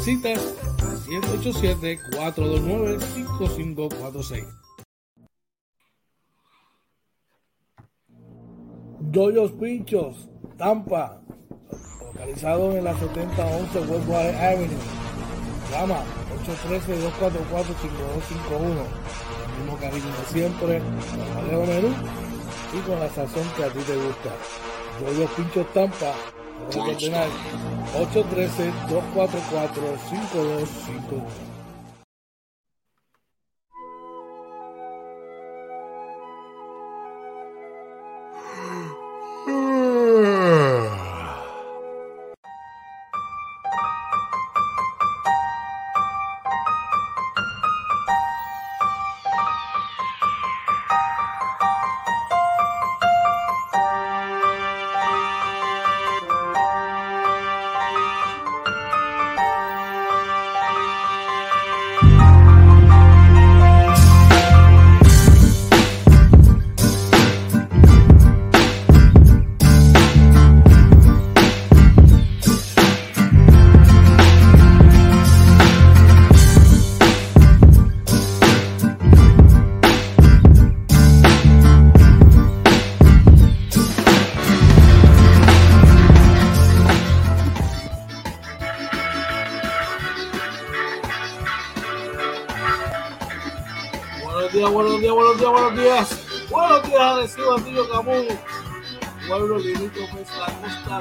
Citas 787-429-5546. Yoyos Pinchos, Tampa, localizado en la 7011 Westwater Avenue. Llama 813-244-5251. El mismo cariño de siempre, con el menú y con la sazón que a ti te gusta. Yoyos Pinchos Tampa, 813-244-5251.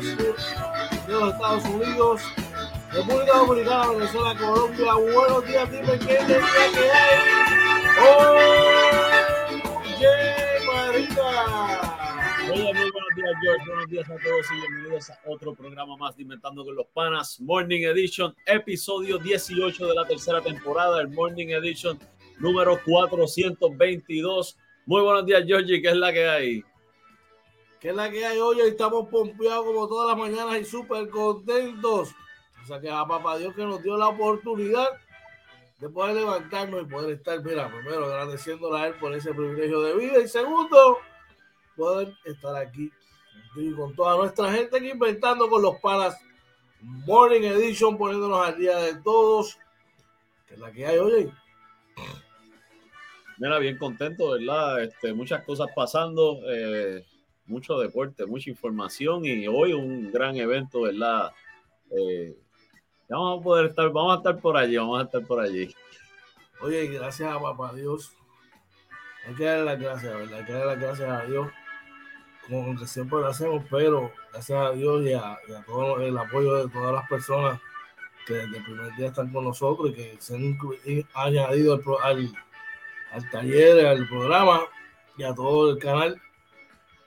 De los Estados Unidos. República Dominicana, Venezuela, Colombia. Buenos días, dime qué día que hay. ¡Oye, Marita! Oye, muy buenos días, George. Buenos días a todos y bienvenidos a otro programa más de Inventando con los Panas, Morning Edition, episodio 18 de la tercera temporada, el Morning Edition número 422. Muy buenos días, Georgie, ¿qué es la que hay? ¿Qué es la que hay hoy? Estamos pompeados como todas las mañanas y súper contentos. O sea que a papá Dios que nos dio la oportunidad de poder levantarnos y poder estar, mira, primero agradeciéndole a él por ese privilegio de vida y segundo, poder estar aquí con toda nuestra gente aquí inventando con los panas Morning Edition, poniéndonos al día de todos. Que es la que hay, oye. Mira, bien contento, ¿verdad? Este, muchas cosas pasando, eh, mucho deporte, mucha información y hoy un gran evento, ¿verdad? Eh, ya vamos a poder estar, vamos a estar por allí, vamos a estar por allí. Oye, gracias a papá Dios. Hay que darle las gracias, ¿verdad? Hay que darle las gracias a Dios, como que siempre lo hacemos, pero gracias a Dios y a, todo el apoyo de todas las personas que desde el primer día están con nosotros y que se han añadido al, al, al taller, al programa y a todo el canal.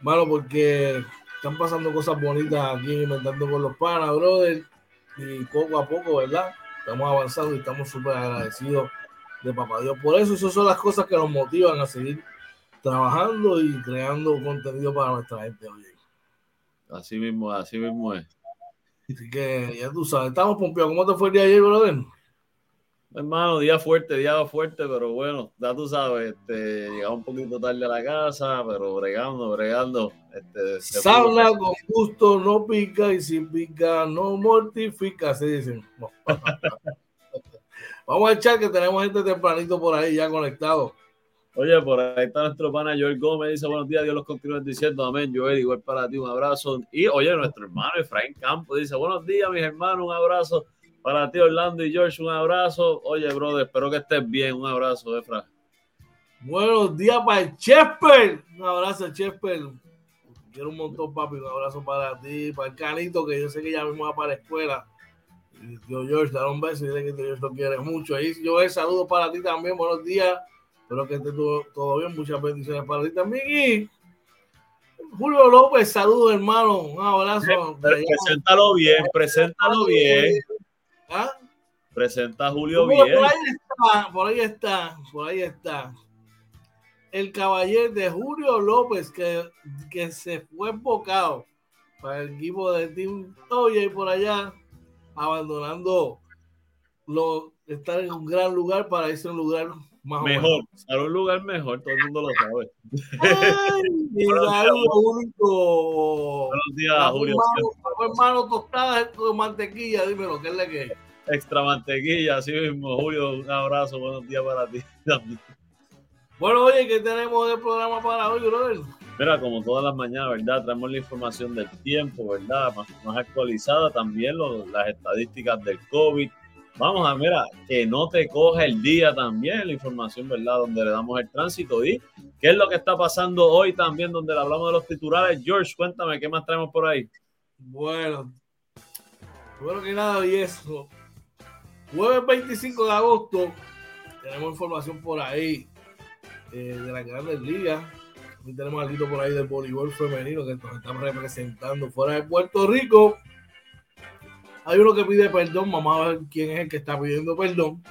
Bueno, porque están pasando cosas bonitas aquí en Inventando con los Panas, brother. Y poco a poco, ¿verdad? Estamos avanzando y estamos súper agradecidos de Papá Dios. Por eso, esas son las cosas que nos motivan a seguir trabajando y creando contenido para nuestra gente. Oye. Así mismo, así mismo es. Así que ya tú sabes, estamos pompeados. ¿Cómo te fue el día de ayer, brother? Hermano, día fuerte, día fuerte, pero bueno, ya tú sabes, este, llegamos un poquito tarde a la casa, pero bregando, bregando. Este, Sabla con gusto no pica y si pica no mortifica, se dicen. Vamos a echar que tenemos gente tempranito por ahí ya conectado. Oye, por ahí está nuestro pana Joel Gómez, dice buenos días, Dios los continúe diciendo amén. Joel, igual para ti, un abrazo. Y oye, nuestro hermano Efraín Campos dice buenos días, mis hermanos, un abrazo para ti, Orlando y George, un abrazo. Oye, brother, espero que estés bien. Un abrazo, Efra. Buenos días para el Chesper. Un abrazo, Chesper. Quiero un montón, papi. Un abrazo para ti, para el Canito, que yo sé que ya mismo va para la escuela. Y yo, George, dar un beso y dile que Dios lo quiere mucho. Y yo, saludo para ti también. Buenos días. Espero que esté todo, bien. Muchas bendiciones para ti también. Y Julio López, saludos, hermano. Un abrazo. Preséntalo bien, preséntalo bien. ¿Ah? Presenta a Julio bien. Por ahí está, por ahí está, por ahí está. El caballero de Julio López que, que se fue embocado para el equipo de Team Oye por allá, abandonando lo, estar en un gran lugar para irse a un lugar más mejor, a un lugar mejor, todo el mundo lo sabe. Ay, único. Buenos días, Julio. Hermano tostada con mantequilla, dímelo, ¿qué es la que Extra mantequilla, así mismo, Julio, un abrazo, buenos días para ti también. Bueno, oye, ¿qué tenemos de programa para hoy, brother? Mira, como todas las mañanas, ¿verdad? Traemos la información del tiempo, ¿verdad? Más, más actualizada también las estadísticas del COVID. Vamos a, mira, que no te coja el día también, la información, ¿verdad? Donde le damos el tránsito y qué es lo que está pasando hoy también, donde le hablamos de los titulares. George, cuéntame, ¿qué más traemos por ahí? Bueno, bueno que nada, y eso. Jueves 25 de agosto, tenemos información por ahí eh, de las grandes ligas. Aquí tenemos algo por ahí del voleibol femenino que nos estamos representando fuera de Puerto Rico. Hay uno que pide perdón, vamos a ver quién es el que está pidiendo perdón.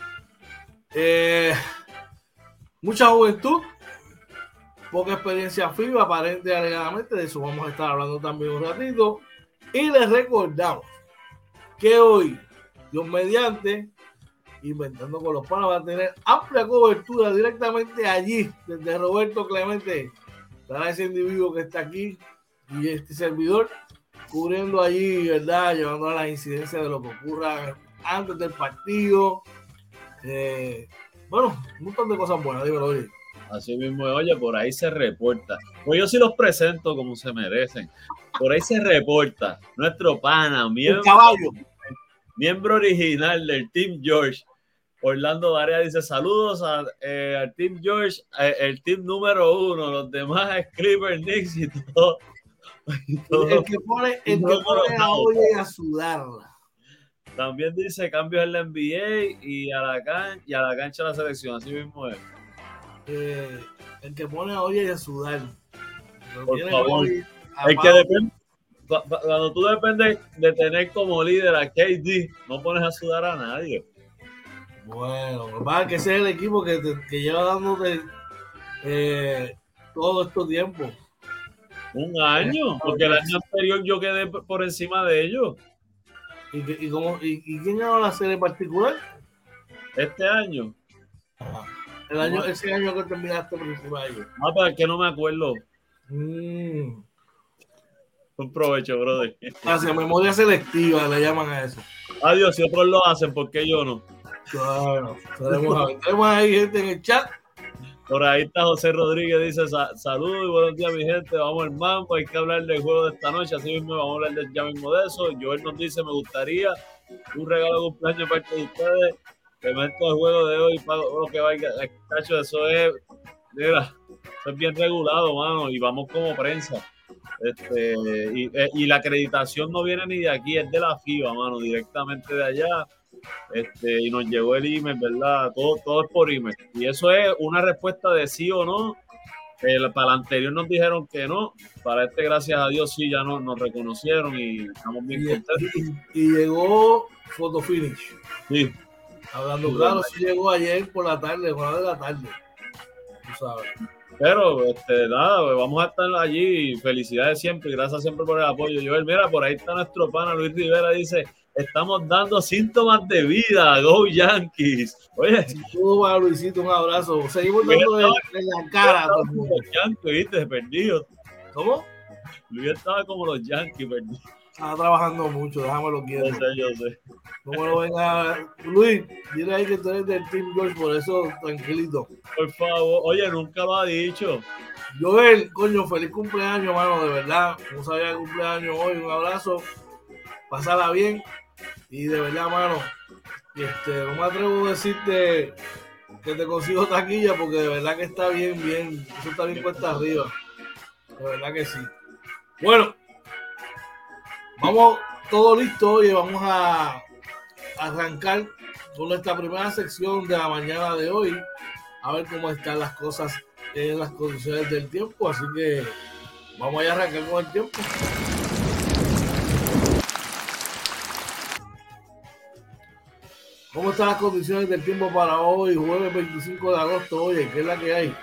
Eh, mucha juventud, poca experiencia FIBA, aparente alegadamente, de eso vamos a estar hablando también un ratito. Y les recordamos que hoy, Dios mediante, Inventando con los Panos va a tener amplia cobertura directamente allí, desde Roberto Clemente. Estará ese individuo que está aquí y este servidor cubriendo allí, ¿verdad? Llevando a las incidencias de lo que ocurra antes del partido. Eh, bueno, un montón de cosas buenas, dímelo, oye. Así mismo, oye, por ahí se reporta. Pues yo sí los presento como se merecen. Por ahí se reporta nuestro pana, miembro, miembro original del Team George, Orlando Varea dice saludos eh, al Team George, eh, el team número uno, los demás es Clipper, Knicks y todo. El que pone, el que pone a olla a sudarla. También dice cambios en la NBA y a la, can y a la cancha de la selección, así mismo es. Eh, el que pone a olla y a sudar. Por favor. El que depende, cuando tú dependes de tener como líder a KD, no pones a sudar a nadie. Bueno, va que ese es el equipo que, que lleva dándote eh, todo este tiempo. Un año, porque el año anterior yo quedé por encima de ellos. ¿Y, y, cómo, y, quién ganó la serie particular? Este año. El año, ese año que terminaste por encima de ellos. Ah, pero es que no me acuerdo. Mm. Un provecho, brother. Gracias, memoria selectiva le llaman a eso. Adiós, si otros lo hacen, ¿por qué yo no? Claro, tenemos ahí gente en el chat. Por ahí está José Rodríguez, dice saludos y buenos días mi gente, vamos al mambo, hay que hablar del juego de esta noche, así mismo vamos a hablar ya mismo de eso. Joel nos dice, me gustaría un regalo de cumpleaños parte de ustedes, que meto el juego de hoy, pago lo que vaya, cacho, eso es, mira, eso es bien regulado, mano, y vamos como prensa. Este, y, eh, y la acreditación no viene ni de aquí, es de la FIBA, mano, directamente de allá este, y nos llegó el email, ¿verdad? Todo, todo es por email. Y eso es una respuesta de sí o no. para el anterior nos dijeron que no, para este, gracias a Dios, sí, ya no, nos reconocieron y estamos bien contentos. Y, llegó Photo Finish. Sí. Hablando claro, sí llegó ayer por la tarde, por la de la tarde. Tú sabes. Pero, este, nada, pues, vamos a estar allí. Felicidades siempre, gracias siempre por el apoyo. Joel, mira, por ahí está nuestro pana Luis Rivera, dice, estamos dando síntomas de vida. Go Yankees. Oye, Luisito, un abrazo. Seguimos dando en, la cara. Los Yankees, viste, perdido. ¿Cómo? Luis estaba como los Yankees, perdido. Estaba trabajando mucho, déjame lo quiero. No me lo venga. Luis, dile ahí que tú eres del Team George, por eso tranquilito. Por favor, oye, nunca lo ha dicho. Joel, coño, feliz cumpleaños, hermano, de verdad. No sabía el cumpleaños hoy, un abrazo. Pasala bien. Y de verdad, mano, este, no me atrevo a decirte que te consigo taquilla porque de verdad que está bien, bien. Eso está bien cuesta arriba. De verdad que sí. Bueno, vamos todo listo. Oye, vamos a arrancar con nuestra primera sección de la mañana de hoy. A ver cómo están las cosas en las condiciones del tiempo. Así que vamos a arrancar con el tiempo. ¿Cómo están las condiciones del tiempo para hoy, jueves 25 de agosto? Oye, ¿qué es la que hay?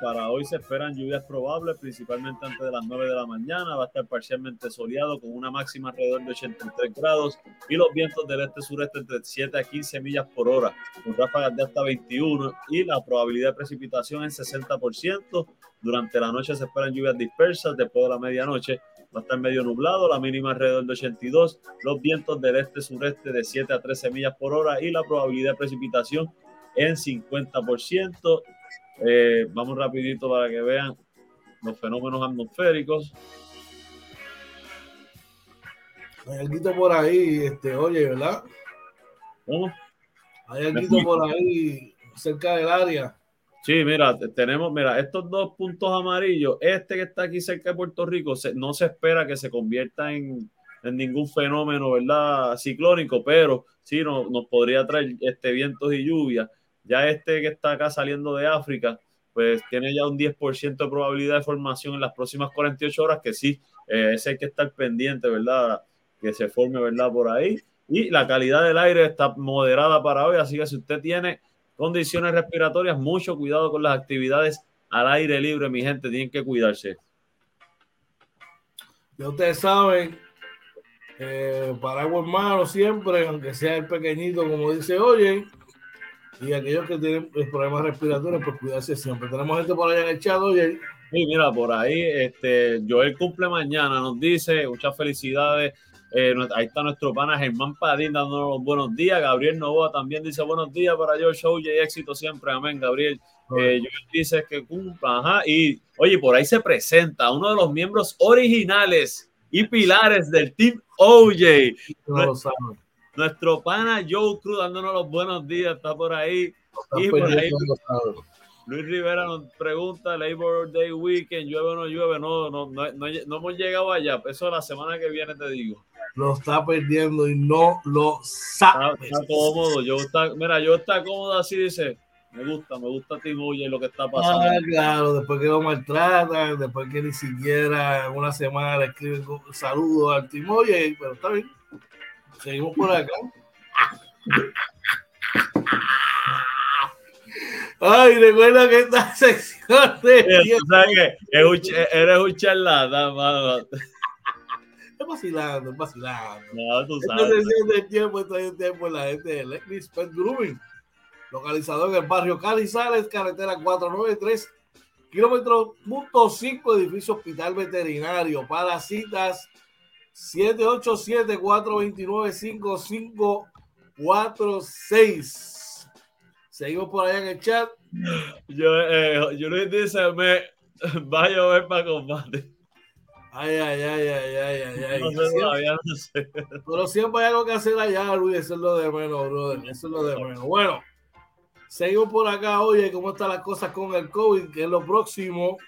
Para hoy se esperan lluvias probables, principalmente antes de las 9 de la mañana. Va a estar parcialmente soleado con una máxima alrededor de 83 grados y los vientos del este-sureste entre 7 a 15 millas por hora, con ráfagas de hasta 21 y la probabilidad de precipitación en 60%. Durante la noche se esperan lluvias dispersas después de la medianoche. Va a estar medio nublado, la mínima alrededor de 82, los vientos del este-sureste de 7 a 13 millas por hora y la probabilidad de precipitación en 50%. Eh, vamos rapidito para que vean los fenómenos atmosféricos. Hay algo por ahí, este, oye, ¿verdad? ¿Cómo? Hay algo por ahí cerca del área. Sí, mira, tenemos, mira, estos dos puntos amarillos, este que está aquí cerca de Puerto Rico, no se espera que se convierta en, en ningún fenómeno, ¿verdad? Ciclónico, pero sí nos, nos podría traer este, vientos y lluvia. Ya este que está acá saliendo de África, pues tiene ya un 10% de probabilidad de formación en las próximas 48 horas, que sí, eh, ese hay que estar pendiente, ¿verdad? Que se forme, ¿verdad? Por ahí. Y la calidad del aire está moderada para hoy, así que si usted tiene condiciones respiratorias, mucho cuidado con las actividades al aire libre, mi gente, tienen que cuidarse. Ya ustedes saben, eh, paraguas hermano siempre, aunque sea el pequeñito, como dice, oye, y aquellos que tienen problemas respiratorios, pues cuidarse siempre. Tenemos gente por allá en el chat, oye. Sí, mira, por ahí, este, Joel cumple mañana, nos dice, muchas felicidades. Eh, ahí está nuestro pana Germán Padín dándonos buenos días. Gabriel Novoa también dice buenos días para yo, show y éxito siempre. Amén, Gabriel. Eh, Joel dice que cumpla, ajá. Y oye, por ahí se presenta uno de los miembros originales y pilares del Team OJ. No lo saben. Nuestro pana Joe Cruz dándonos los buenos días, está por ahí. y por ahí Luis Rivera nos pregunta, Labor Day Weekend, llueve o no llueve, no, no, no, no, hemos llegado allá, eso la semana que viene te digo. Lo está perdiendo y no lo sabe. Está, cómodo, yo está, mira, yo está cómodo así, dice, me gusta, me gusta Timoye lo que está pasando. Ah, claro, después que lo maltratan, después que ni siquiera una semana le escriben saludos al Timoye, pero está bien. Seguimos por acá. Ay, recuerda que esta sección de. que eres un charlatán, mano. Es vacilando, es vacilando. No, tú sabes. Esta sección tiempo, está en tiempo la gente de Let's Pet Grooming. Localizado en el barrio Calizales, carretera 493, kilómetro punto 5, edificio hospital veterinario. Para citas 787-429-5546. Seguimos por allá en el chat. Yo, eh, yo Luis dice, me va a llover para combate. Ay, ay, ay, ay, ay, ay, ay. No sé, todavía no sé. Pero siempre hay algo que hacer allá, Luis. Eso es lo de menos, brother. Eso es lo de menos. Bueno, seguimos por acá. Oye, ¿cómo están las cosas con el COVID? Que es lo próximo.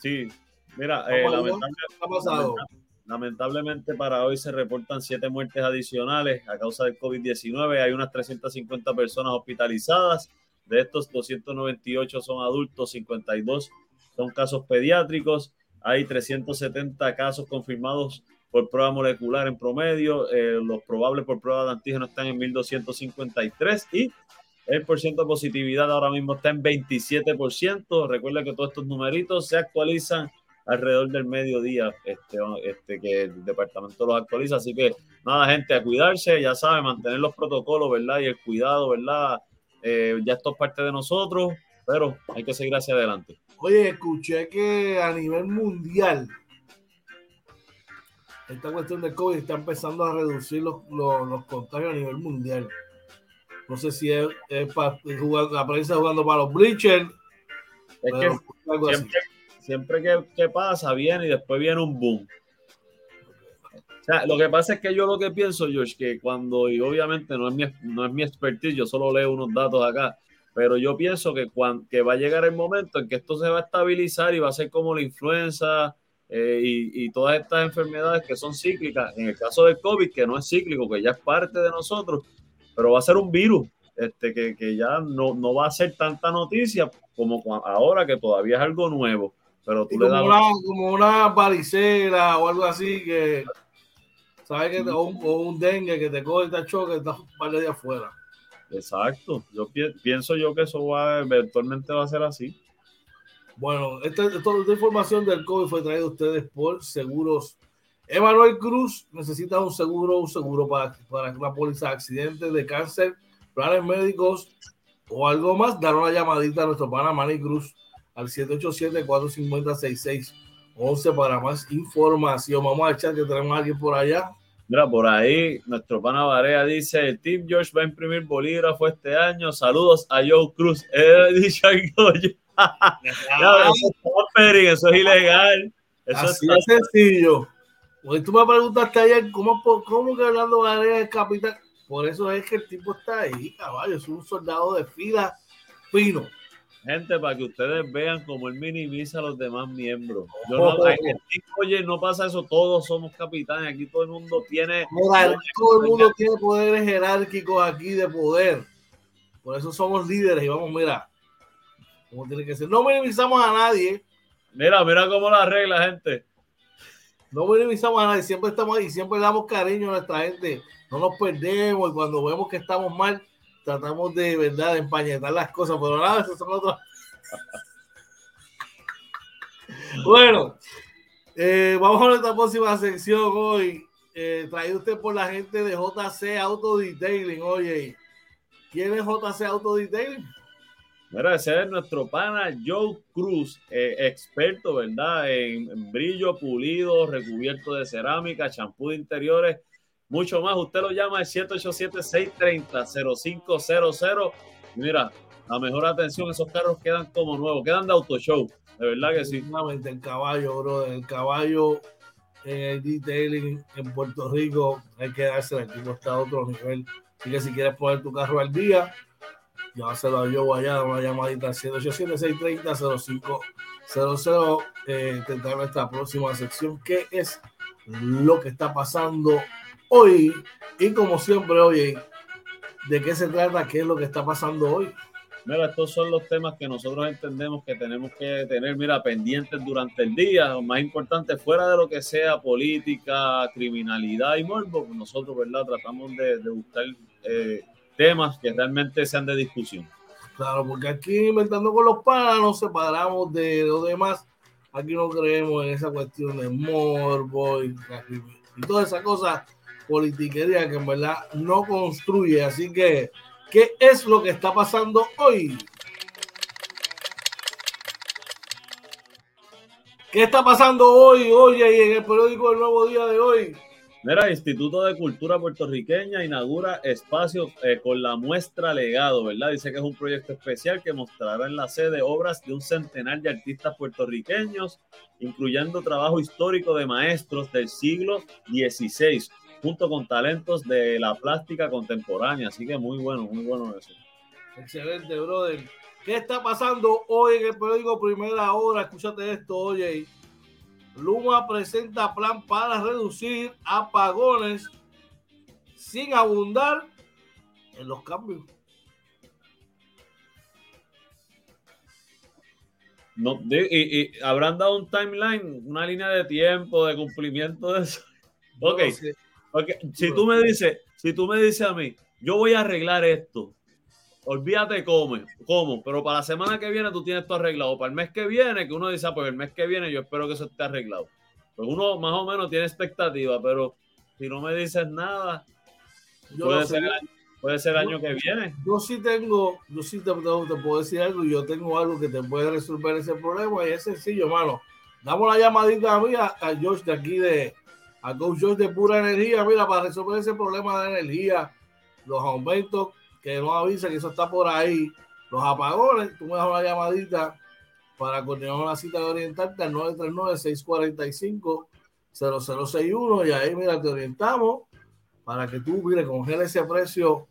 Sí, mira, eh, lamentablemente, ha pasado? Lamentablemente para hoy se reportan siete muertes adicionales a causa del COVID-19. Hay unas 350 personas hospitalizadas. De estos, 298 son adultos, 52 son casos pediátricos. Hay 370 casos confirmados por prueba molecular en promedio. Eh, los probables por prueba de antígeno están en 1253 y el porcentaje de positividad ahora mismo está en 27%. Recuerda que todos estos numeritos se actualizan alrededor del mediodía este, este, que el departamento los actualiza. Así que nada, gente, a cuidarse, ya saben, mantener los protocolos, ¿verdad? Y el cuidado, ¿verdad? Eh, ya esto es parte de nosotros, pero hay que seguir hacia adelante. Oye, escuché que a nivel mundial esta cuestión del COVID está empezando a reducir los, los, contagios a nivel mundial. No sé si es, para jugar, la prensa jugando para los bleachers. Es que siempre, que, pasa, viene y después viene un boom. O sea, lo que pasa es que yo lo que pienso, George, que cuando, y obviamente no es mi, no es mi expertise, yo solo leo unos datos acá, pero yo pienso que, cuando, que va a llegar el momento en que esto se va a estabilizar y va a ser como la influenza, eh, y, todas estas enfermedades que son cíclicas, en el caso del COVID, que no es cíclico, que ya es parte de nosotros, pero va a ser un virus este, que, que ya no, no, va a ser tanta noticia como ahora, que todavía es algo nuevo. Pero tú le das... una, como una varicela o algo así que, ¿sabes? Que, o, un, dengue que te coge, te choque, estás un par de días afuera. Exacto, yo pienso yo que eso va eventualmente va a ser así. Bueno, esta, esta, información del COVID fue traída a ustedes por Seguros. Emanuel Cruz necesita un seguro, un seguro para, para una póliza de accidentes de cáncer, planes médicos o algo más. Dar una llamadita a nuestro pana Manny Cruz al 787-450-6611 para más información. Vamos a echar que tenemos a alguien por allá. Mira, por ahí nuestro pana Varea dice, el Team George va a imprimir bolígrafo este año. Saludos a Joe Cruz. Dicho eso, es ilegal. Eso Así es sencillo. Tú me preguntaste ayer cómo, cómo que Orlando Varela es capitán. Por eso es que el tipo está ahí, caballo. Es un soldado de fila fino. Gente, para que ustedes vean cómo él minimiza a los demás miembros. Yo no, oye, no pasa eso, todos somos capitanes, aquí todo el mundo tiene... todo el mundo tiene poderes jerárquicos aquí de poder. Por eso somos líderes y vamos, mira, como tiene que ser. No minimizamos a nadie. Mira, mira cómo la arregla, gente. No minimizamos a nadie, siempre estamos ahí, siempre damos cariño a nuestra gente. No nos perdemos y cuando vemos que estamos mal, tratamos de verdad de empañetar las cosas, pero nada, eso son otras. bueno, eh, vamos a nuestra próxima sección hoy. Eh, traído usted por la gente de JC Auto Detailing. Oye, ¿quién es JC Auto Detailing? Mira, ese es nuestro pana Joe Cruz, eh, experto, ¿verdad? En, brillo pulido, recubierto de cerámica, champú de interiores, mucho más. Usted lo llama al 787-630-0500. Mira, la mejor atención, esos carros quedan como nuevos, quedan de auto show, de verdad que sí. El caballo, bro, el caballo en el detailing en Puerto Rico, hay que darse, el equipo está a otro nivel. Así que si quieres poner tu carro al día, llámaselo yo allá, una llamadita al 187-630-0500. Eh, nuestra próxima sección, que es lo que está pasando hoy. Y como siempre, oye, ¿de qué se trata? ¿Qué es lo que está pasando hoy? Mira, estos son los temas que nosotros entendemos que tenemos que tener, mira, pendientes durante el día, lo más importante, fuera de lo que sea política, criminalidad y morbo, nosotros, ¿verdad? Tratamos de, buscar eh, temas que realmente sean de discusión. Claro, porque aquí inventando con los panas nos separamos de los demás. Aquí no creemos en esa cuestión de morbo y, y toda esa cosa politiquería que en verdad no construye. Así que, ¿qué es lo que está pasando hoy? ¿Qué está pasando hoy, oye, y en el periódico El Nuevo Día de hoy? Mira, Instituto de Cultura Puertorriqueña inaugura espacio eh, con la muestra legado, ¿verdad? Dice que es un proyecto especial que mostrará en la sede obras de un centenar de artistas puertorriqueños, incluyendo trabajo histórico de maestros del siglo XVI, junto con talentos de la plástica contemporánea. Así que muy bueno, muy bueno eso. Excelente, brother. ¿Qué está pasando hoy en el periódico Primera Hora? Escúchate esto, oye. Luma presenta plan para reducir apagones sin abundar en los cambios. No, y, habrán dado un timeline, una línea de tiempo de cumplimiento de eso. Ok, okay. si tú me dices, si tú me dices a mí, yo voy a arreglar esto, olvídate cómo, cómo, pero para la semana que viene tú tienes todo arreglado. Para el mes que viene, que uno dice, ah, pues el mes que viene yo espero que eso esté arreglado. Pues uno más o menos tiene expectativa, pero si no me dices nada, puede, ser, puede ser el año que viene. Yo sí tengo, yo sí te, puedo decir algo, yo tengo algo que te puede resolver ese problema y es sencillo, mano. Damos la llamadita a mí, a, George de aquí de, a Coach de Pura Energía, mira, para resolver ese problema de energía, los aumentos que no avisa que eso está por ahí, los apagones, tú me das una llamadita para continuar una cita de orientarte al 939-645-0061 y ahí, mira, te orientamos para que tú, mire, congele ese precio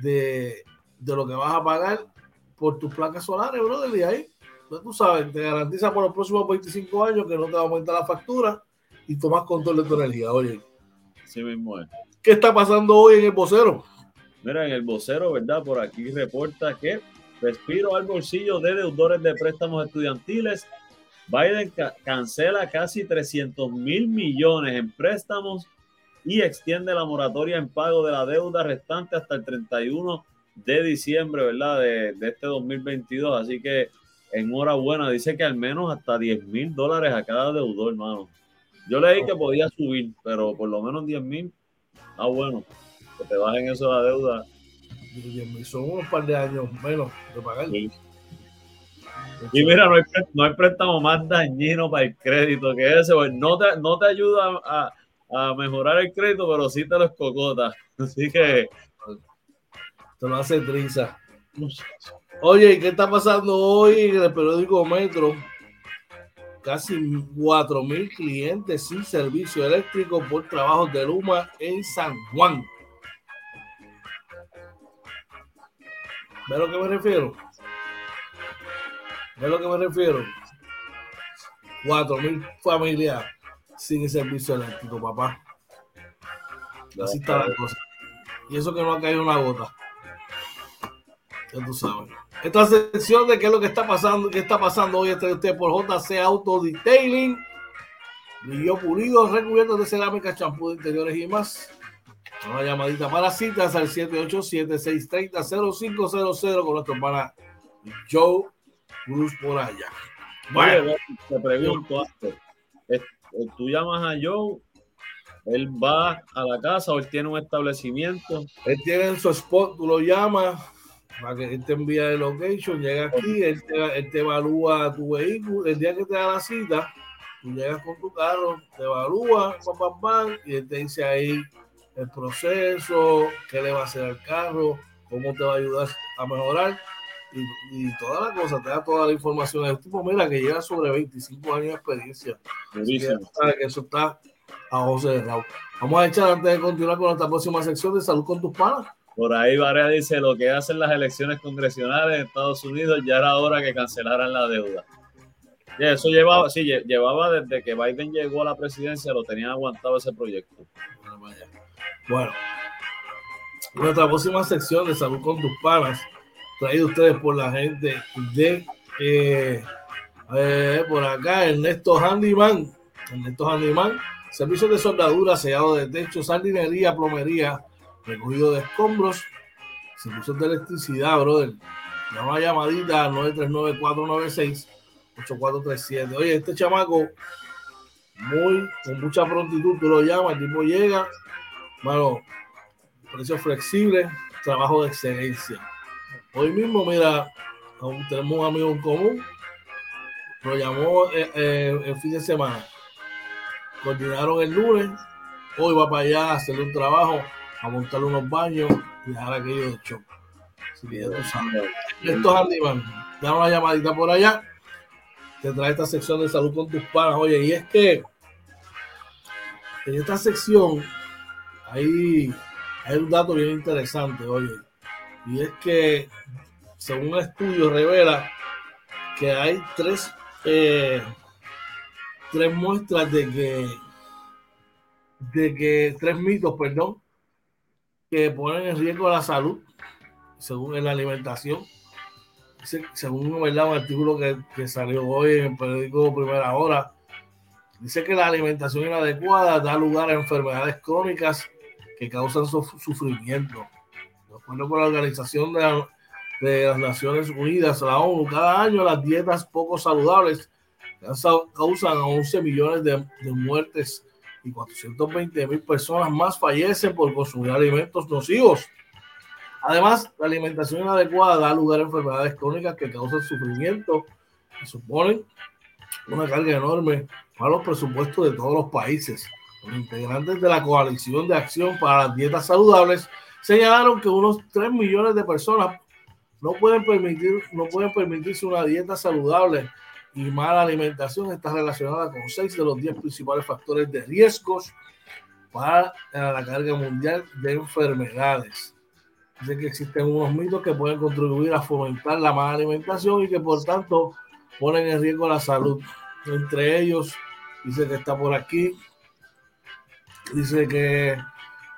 de, de lo que vas a pagar por tus placas solares, brother, y ahí, tú sabes, te garantiza por los próximos 25 años que no te va a aumentar la factura y tomas control de tu energía, oye. Sí mismo es. ¿Qué está pasando hoy en el vocero? Mira, en el vocero, ¿verdad? Por aquí reporta que respiro al bolsillo de deudores de préstamos estudiantiles. Biden cancela casi 300 mil millones en préstamos y extiende la moratoria en pago de la deuda restante hasta el 31 de diciembre, ¿verdad? De, de este 2022. Así que enhorabuena. Dice que al menos hasta 10 mil dólares a cada deudor, hermano. Yo leí que podía subir, pero por lo menos 10 mil. Ah, bueno que te bajen eso la deuda. Son unos par de años menos de pagar. Y mira, no hay, no hay, préstamo más dañino para el crédito que ese, pues no te, no te ayuda a, a mejorar el crédito, pero sí te lo escocota. Así que. Te lo hace triza. Oye, ¿qué está pasando hoy en el periódico Metro? Casi 4.000 clientes sin servicio eléctrico por trabajos de Luma en San Juan. ¿Ve a lo que me refiero? ¿Ve a lo que me refiero? Cuatro mil familias sin servicio eléctrico, papá. Así está la cosa. Y eso que no ha caído una gota. Ya tú sabes. Esta sección de qué es lo que está pasando, qué está pasando hoy entre usted por JC Auto Detailing. Brillo pulido, recubierto de cerámica, champú de interiores y más. Una llamadita para citas al 787-630-0500 con nuestro pana Joe Cruz por allá. Bueno, te pregunto, eh, tú llamas a Joe, él va a la casa o él tiene un establecimiento. Él tiene su spot, tú lo llamas para que él te envíe el location, llega aquí, él te, evalúa tu vehículo, el día que te da la cita, tú llegas con tu carro, te evalúa, pam, y él te dice ahí el proceso, qué le va a hacer al carro, cómo te va a ayudar a mejorar y, y toda la cosa, te da toda la información. El tipo, mira, que lleva sobre 25 años de experiencia. Que eso está a José de Raúl. Vamos a echar antes de continuar con nuestra próxima sección de salud con tus panas. Por ahí Varea dice lo que hacen las elecciones congresionales en Estados Unidos, ya era hora que cancelaran la deuda. Y eso llevaba, sí, llevaba desde que Biden llegó a la presidencia, lo tenían aguantado ese proyecto. Bueno, vaya. Bueno, nuestra próxima sección de Salud con tus panas, traído ustedes por la gente de eh, eh, por acá, Ernesto Handyman. Ernesto Handyman, servicios de soldadura, sellado de techo, sardinería, plomería, recogido de escombros, servicios de electricidad, brother. Llama llamadita 939-496-8437. Oye, este chamaco, muy, con mucha prontitud, tú lo llamas, el tipo llega bueno, precio flexible, trabajo de excelencia. Hoy mismo, mira, tenemos un amigo en común, lo llamó eh, eh, el fin de semana. Coordinaron el lunes, hoy va para allá a hacerle un trabajo, a montarle unos baños y dejar aquello de show. Así que ya tú sabes. Esto es Dame una llamadita por allá. Te trae esta sección de salud con tus panas. Oye, y es que en esta sección hay, hay un dato bien interesante, oye, y es que según un estudio revela que hay tres, eh, tres muestras de que, de que, tres mitos, perdón, que ponen en riesgo la salud, según en la alimentación. Según ¿verdad? un artículo que, que salió hoy en el periódico Primera Hora, dice que la alimentación inadecuada da lugar a enfermedades crónicas que causan su, sufrimiento. De acuerdo con la Organización de la, de las Naciones Unidas, la ONU, cada año las dietas poco saludables causan 11 millones de, de muertes y 420 mil personas más fallecen por consumir alimentos nocivos. Además, la alimentación inadecuada da lugar a enfermedades crónicas que causan sufrimiento y suponen una carga enorme para los presupuestos de todos los países. Los integrantes de la Coalición de Acción para las Dietas Saludables señalaron que unos 3 millones de personas no pueden, permitir, no pueden permitirse una dieta saludable y mala alimentación está relacionada con seis de los 10 principales factores de riesgos para la carga mundial de enfermedades. Dice que existen unos mitos que pueden contribuir a fomentar la mala alimentación y que por tanto ponen en riesgo la salud. Entre ellos, dice que está por aquí, dice que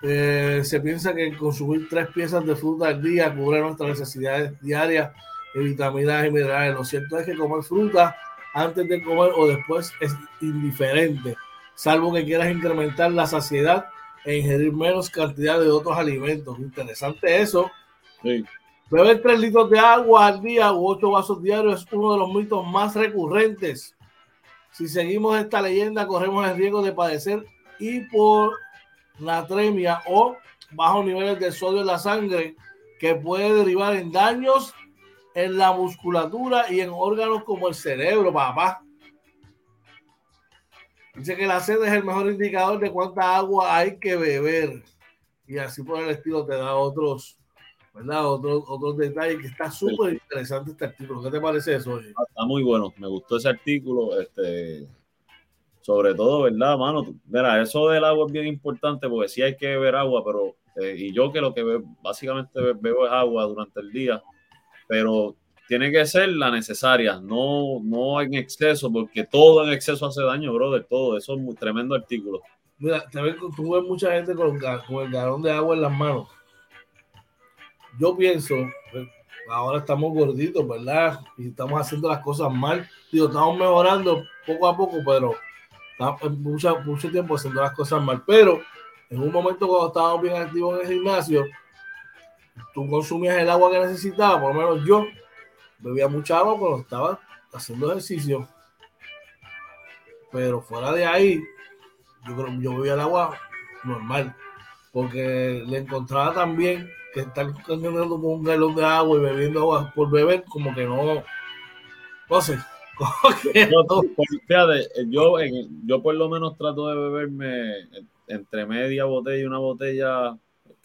eh, se piensa que consumir tres piezas de fruta al día cubre nuestras necesidades diarias de vitaminas y minerales. Lo cierto es que comer fruta antes de comer o después es indiferente, salvo que quieras incrementar la saciedad e ingerir menos cantidad de otros alimentos. Interesante eso. Beber tres litros de agua al día u ocho vasos diarios es uno de los mitos más recurrentes. Si seguimos esta leyenda, corremos el riesgo de padecer hiponatremia o bajos niveles de sodio en la sangre, que puede derivar en daños en la musculatura y en órganos como el cerebro, papá. Dice que la sed es el mejor indicador de cuánta agua hay que beber. Y así por el estilo te da otros, ¿verdad? Otros, otros detalles que está súper interesante este artículo. ¿Qué te parece eso? Ah, está muy bueno. Me gustó ese artículo. Este, sobre todo, ¿verdad, mano? Mira, eso del agua es bien importante porque sí hay que beber agua, pero eh, y yo que lo que básicamente bebo es agua durante el día pero tiene que ser la necesaria, no, no en exceso, porque todo en exceso hace daño, brother, todo. Eso es un tremendo artículo. Mira, te ves, tú ves mucha gente con, con, el galón de agua en las manos. Yo pienso, pues, ahora estamos gorditos, ¿verdad? Y estamos haciendo las cosas mal. Digo, estamos mejorando poco a poco, pero mucho, mucho tiempo haciendo las cosas mal. Pero en un momento cuando estábamos bien activos en el gimnasio, tú consumías el agua que necesitabas, por lo menos yo bebía mucha agua cuando estaba haciendo ejercicio. Pero fuera de ahí, yo, yo bebía el agua normal, porque le encontraba también que estar caminando con un galón de agua y bebiendo agua por beber, como que no, no sé. yo, yo por lo menos trato de beberme entre media botella y una botella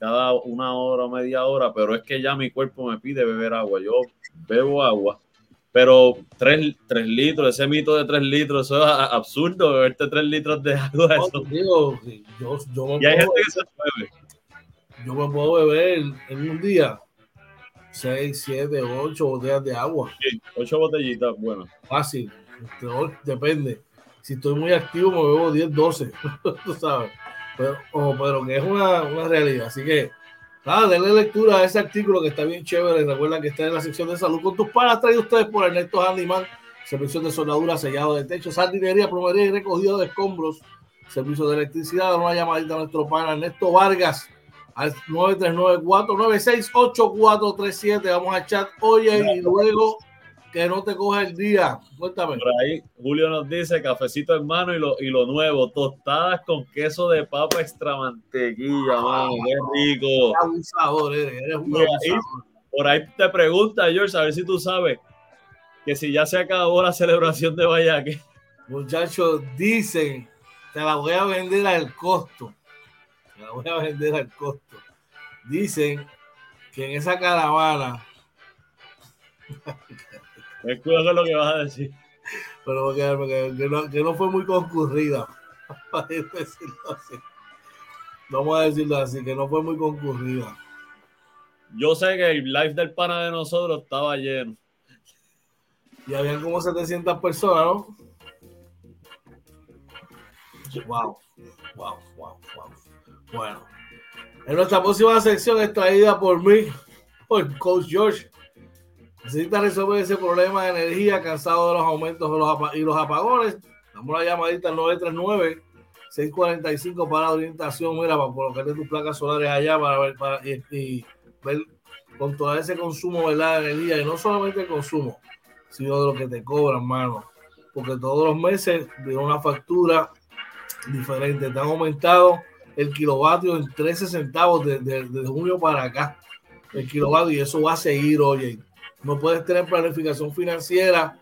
cada una hora o media hora, pero es que ya mi cuerpo me pide beber agua. Yo bebo agua, pero tres, litros, ese mito de tres litros, eso es absurdo, beberte tres litros de agua. Eso. yo, yo me y hay gente que se bebe. Yo me puedo beber en un día seis, siete, ocho botellas de agua. Sí, ocho botellitas, bueno. Fácil, depende. Si estoy muy activo, me bebo 10, 12, tú sabes pero, pero que es una, una, realidad. Así que, nada, denle lectura a ese artículo que está bien chévere. Recuerda que está en la sección de salud con tus panas, traído ustedes por Ernesto Handyman, servicio de soldadura, sellado de techo, sardinería, plomería y recogido de escombros, servicio de electricidad. Una llamadita a nuestro pana Ernesto Vargas al 939-496-8437. Vamos a chat hoy y luego que no te coja el día. Cuéntame. Por ahí Julio nos dice cafecito hermano y lo, y lo nuevo, tostadas con queso de papa extra mantequilla, ah, qué rico. un sabor, eres, un Por ahí te pregunta, George, a ver si tú sabes que si ya se acabó la celebración de Vallaque. Muchachos, dicen, te la voy a vender al costo. Te la voy a vender al costo. Dicen que en esa caravana Escucha lo que vas a decir. Pero que, que, no, que no fue muy concurrida. decirlo así. Vamos a decirlo así, que no fue muy concurrida. Yo sé que el live del pana de nosotros estaba lleno. Y habían como 700 personas, ¿no? Wow, wow, wow, wow. Bueno, en nuestra próxima sección extraída por mí, por Coach George, Necesita resolver ese problema de energía, cansado de los aumentos y los apagones. Damos la llamadita al 939 645 para orientación, mira, para colocarte tus placas solares allá para ver, para, y, ver con todo ese consumo ¿verdad? de energía, y no solamente el consumo, sino de lo que te cobran, mano. Porque todos los meses de una factura diferente. Te han aumentado el kilovatio en 13 centavos desde de, junio para acá. El kilovatio, y eso va a seguir, oye. No puedes tener planificación financiera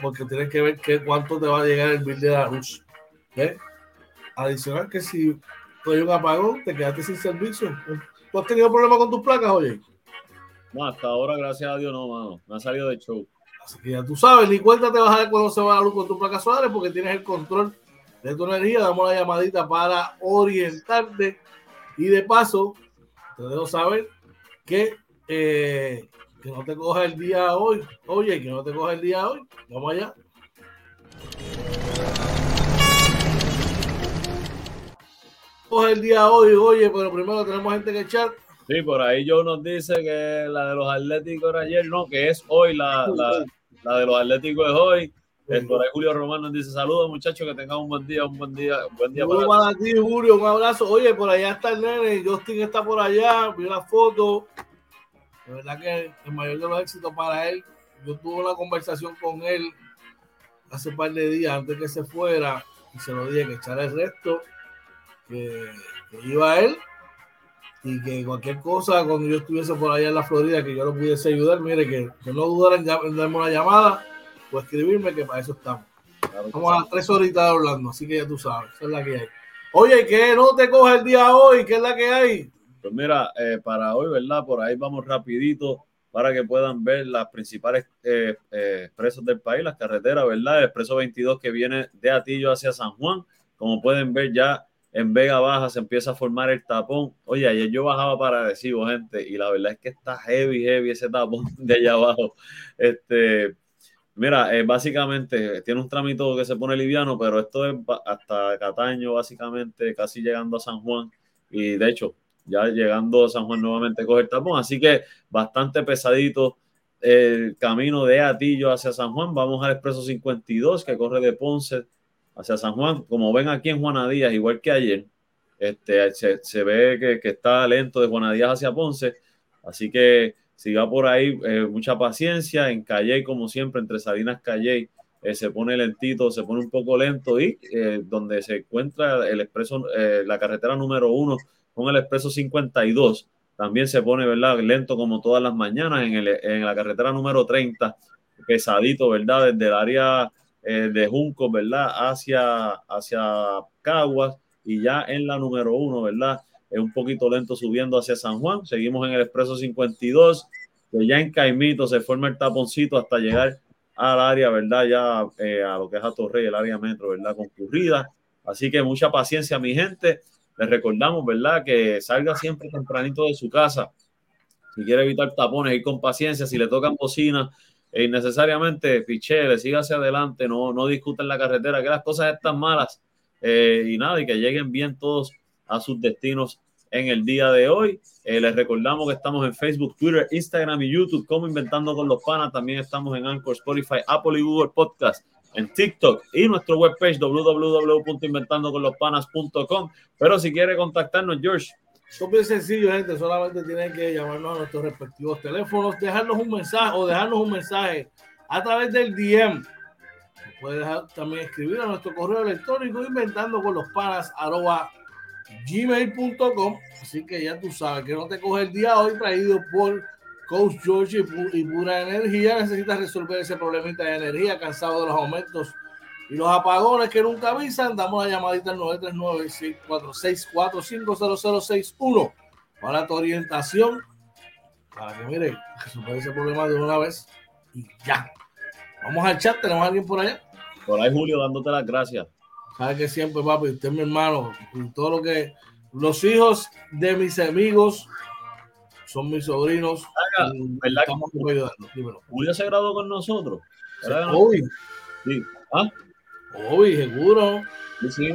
porque tienes que ver qué, cuánto te va a llegar el bill de la luz. Adicional que si hay un apagón, te quedaste sin servicio. ¿Tú has tenido problemas con tus placas, oye? No, hasta ahora, gracias a Dios, no, mano. Me ha salido de show. Así que ya tú sabes, ni cuenta te vas a dar cuando se va la luz con tus placas solares porque tienes el control de tu energía. Damos la llamadita para orientarte. Y de paso, te dejo saber que, eh, que no te coja el día hoy. Oye, que no te coja el día hoy. Vamos allá. Coge el día hoy, oye, pero primero tenemos gente que echar. Sí, por ahí Joe nos dice que la de los Atléticos era ayer, no, que es hoy, la, la, la de los Atléticos es hoy. por ahí Julio Román nos dice saludos muchachos, que tengan un buen día, un buen día, un buen día para, para ti, Julio, un abrazo. Oye, por allá está el nene, Justin está por allá, vi la foto. De verdad que el mayor de los éxitos para él. Yo tuve una conversación con él hace un par de días antes que se fuera y se lo dije que echara el resto, que, que iba a él y que cualquier cosa cuando yo estuviese por allá en la Florida que yo lo pudiese ayudar, mire que, que no dudaran en darme una llamada o escribirme que para eso estamos. Estamos a tres horitas hablando, así que ya tú sabes, esa es la que hay. Oye, ¿qué no te coge el día hoy? ¿Qué es la que hay? Pues mira, eh, para hoy, ¿verdad? Por ahí vamos rapidito para que puedan ver las principales eh, eh, expresos del país, las carreteras, ¿verdad? El expreso 22 que viene de Atillo hacia San Juan. Como pueden ver ya en Vega Baja se empieza a formar el tapón. Oye, ayer yo bajaba para Arecibo, gente, y la verdad es que está heavy, heavy ese tapón de allá abajo. Este, mira, eh, básicamente tiene un trámite que se pone liviano, pero esto es hasta Cataño, básicamente, casi llegando a San Juan. Y de hecho, ya llegando a San Juan nuevamente coge el tapón. Así que bastante pesadito el camino de Atillo hacia San Juan. Vamos al expreso 52 que corre de Ponce hacia San Juan, como ven aquí en Juana Díaz, igual que ayer, este, se, ve que, está lento de Juana Díaz hacia Ponce, así que siga por ahí, eh, mucha paciencia, en Calle, como siempre, entre Salinas Calle, eh, se pone lentito, se pone un poco lento y eh, donde se encuentra el expreso, la carretera número uno con el expreso 52, también se pone, ¿verdad? Lento como todas las mañanas en, el, en la carretera número 30, pesadito, ¿verdad? Desde el área eh, de Junco, ¿verdad? Hacia, hacia Caguas y ya en la número uno, ¿verdad? Es un poquito lento subiendo hacia San Juan. Seguimos en el expreso 52, que ya en Caimito se forma el taponcito hasta llegar al área, ¿verdad? Ya eh, a lo que es a Torrey, el área metro, ¿verdad? Concurrida. Así que mucha paciencia, mi gente. Les recordamos, ¿verdad? Que salga siempre tempranito de su casa. Si quiere evitar tapones, ir con paciencia. Si le tocan bocina, e innecesariamente pichele, siga hacia adelante, no, no discuten la carretera, que las cosas están malas eh, y nada, y que lleguen bien todos a sus destinos en el día de hoy. Eh, les recordamos que estamos en Facebook, Twitter, Instagram y YouTube como Inventando con los Panas. También estamos en Anchor, Spotify, Apple y Google Podcast, en TikTok y nuestro webpage www.inventandoconlospanas.com. Pero si quiere contactarnos, George, son bien sencillo, gente. Solamente tienen que llamarnos a nuestros respectivos teléfonos, dejarnos un mensaje o dejarnos un mensaje a través del DM. Puede dejar, también escribir a nuestro correo electrónico inventando con los panas arroba gmail.com. Así que ya tú sabes que no te coge el día hoy traído por Coach George y, Pura Energía. Necesitas resolver ese problemita de energía, cansado de los aumentos y los apagones que nunca avisan, damos la llamadita al 939-646-450061 para tu orientación. Para que mire, resolver ese problema de una vez y ya. Vamos al chat, tenemos a alguien por allá. Por ahí, Julio, dándote las gracias. Sabe que siempre, papi, usted es mi hermano. Y todo lo que. Los hijos de mis amigos son mis sobrinos. ¿verdad? Julio se graduó con nosotros. Hoy. Sí. ¿Ah? Obvio, seguro. Sí,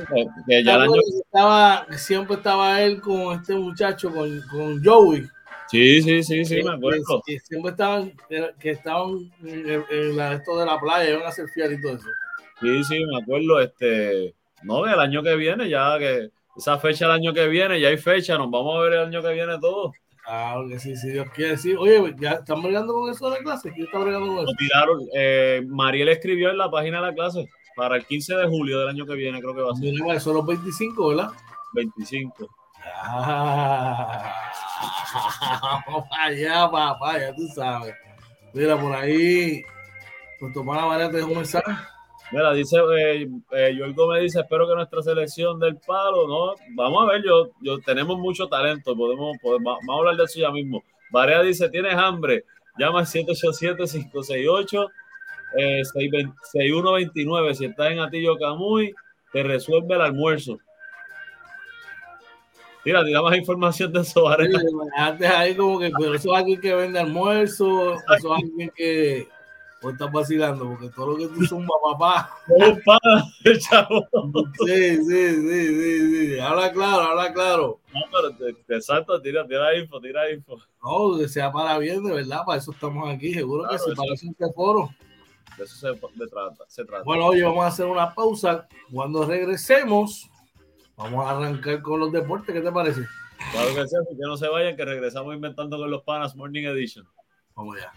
que ya el año... estaba, siempre estaba él con este muchacho, con, con Joey. Sí, sí, sí, sí, me acuerdo. Que, siempre estaban, que estaban en, la, esto de la playa, iban a hacer fiel y todo eso. Sí, sí, me acuerdo. Este, no, el año que viene, ya que esa fecha el año que viene, ya hay fecha, nos vamos a ver el año que viene todo. Claro que sí, si Dios quiere decir. Oye, ¿ya están bregando con eso de la clase? ¿Quién está bregando con eso? Lo tiraron. Eh, Mariel escribió en la página de la clase para el 15 de julio del año que viene, creo que va a ser. Mira, son los 25, ¿verdad? 25. Ah, vamos allá, papá, ya tú sabes. Mira, por ahí, tomar la María te dejó un mensaje. Mira, dice, eh, eh, me dice, espero que nuestra selección del palo, ¿no? Vamos a ver, yo, yo tenemos mucho talento, podemos, podemos, vamos a hablar de eso ya mismo. Varea dice, ¿tienes hambre? Llama al 787-568. Eh, 6129, si estás en Atillo Camuy, te resuelve el almuerzo. Mira, tira más información de eso, Varea. Antes ahí como que, pero eso es alguien que vende almuerzo, eso es alguien que o estás vacilando, porque todo lo que tú son papá. chavo. Sí, sí, sí, sí, sí. Habla claro, habla claro. No, pero te, salto, tira, tira info, tira info. No, que sea para bien, de verdad, para eso estamos aquí, seguro claro, que para eso este foro. De eso se, de trata, se trata. Bueno, hoy vamos a hacer una pausa. Cuando regresemos, vamos a arrancar con los deportes. ¿Qué te parece? Claro que sí, que no se vayan, que regresamos inventando con los panas Morning Edition. Vamos allá.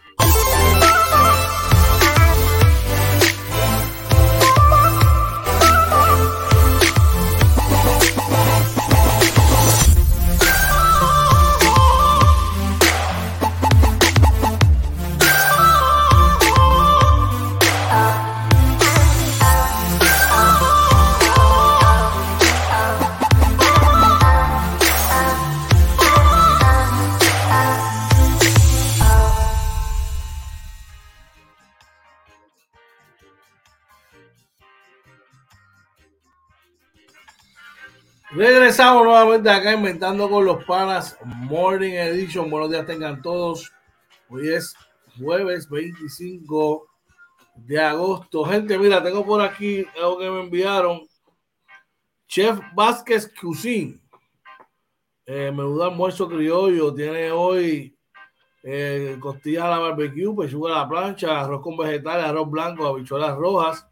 Regresamos nuevamente acá inventando con los panas Morning Edition. Buenos días tengan todos. Hoy es jueves 25 de agosto. Gente, mira, tengo por aquí algo que me enviaron. Chef Vázquez Cuisine. Eh, menudo almuerzo criollo. Tiene hoy eh, costillas a la barbecue, pechuga a la plancha, arroz con vegetales, arroz blanco, habichuelas rojas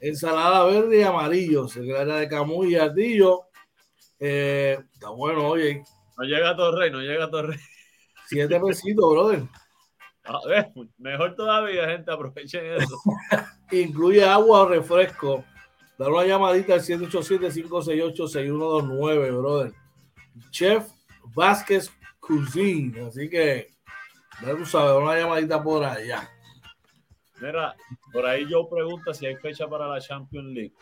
ensalada verde y amarillo, secretaria de Camuy y Ardillo. Eh, está bueno, oye. No llega a Torrey, no llega a Torrey. Siete pesitos, brother. A ver, mejor todavía, gente, aprovechen eso. Incluye agua o refresco. Da una llamadita al 787-568-6129, brother. Chef Vázquez Cuisine. Así que, ya tú sabes, una llamadita por allá. Mira, por ahí yo pregunto si hay fecha para la Champions League.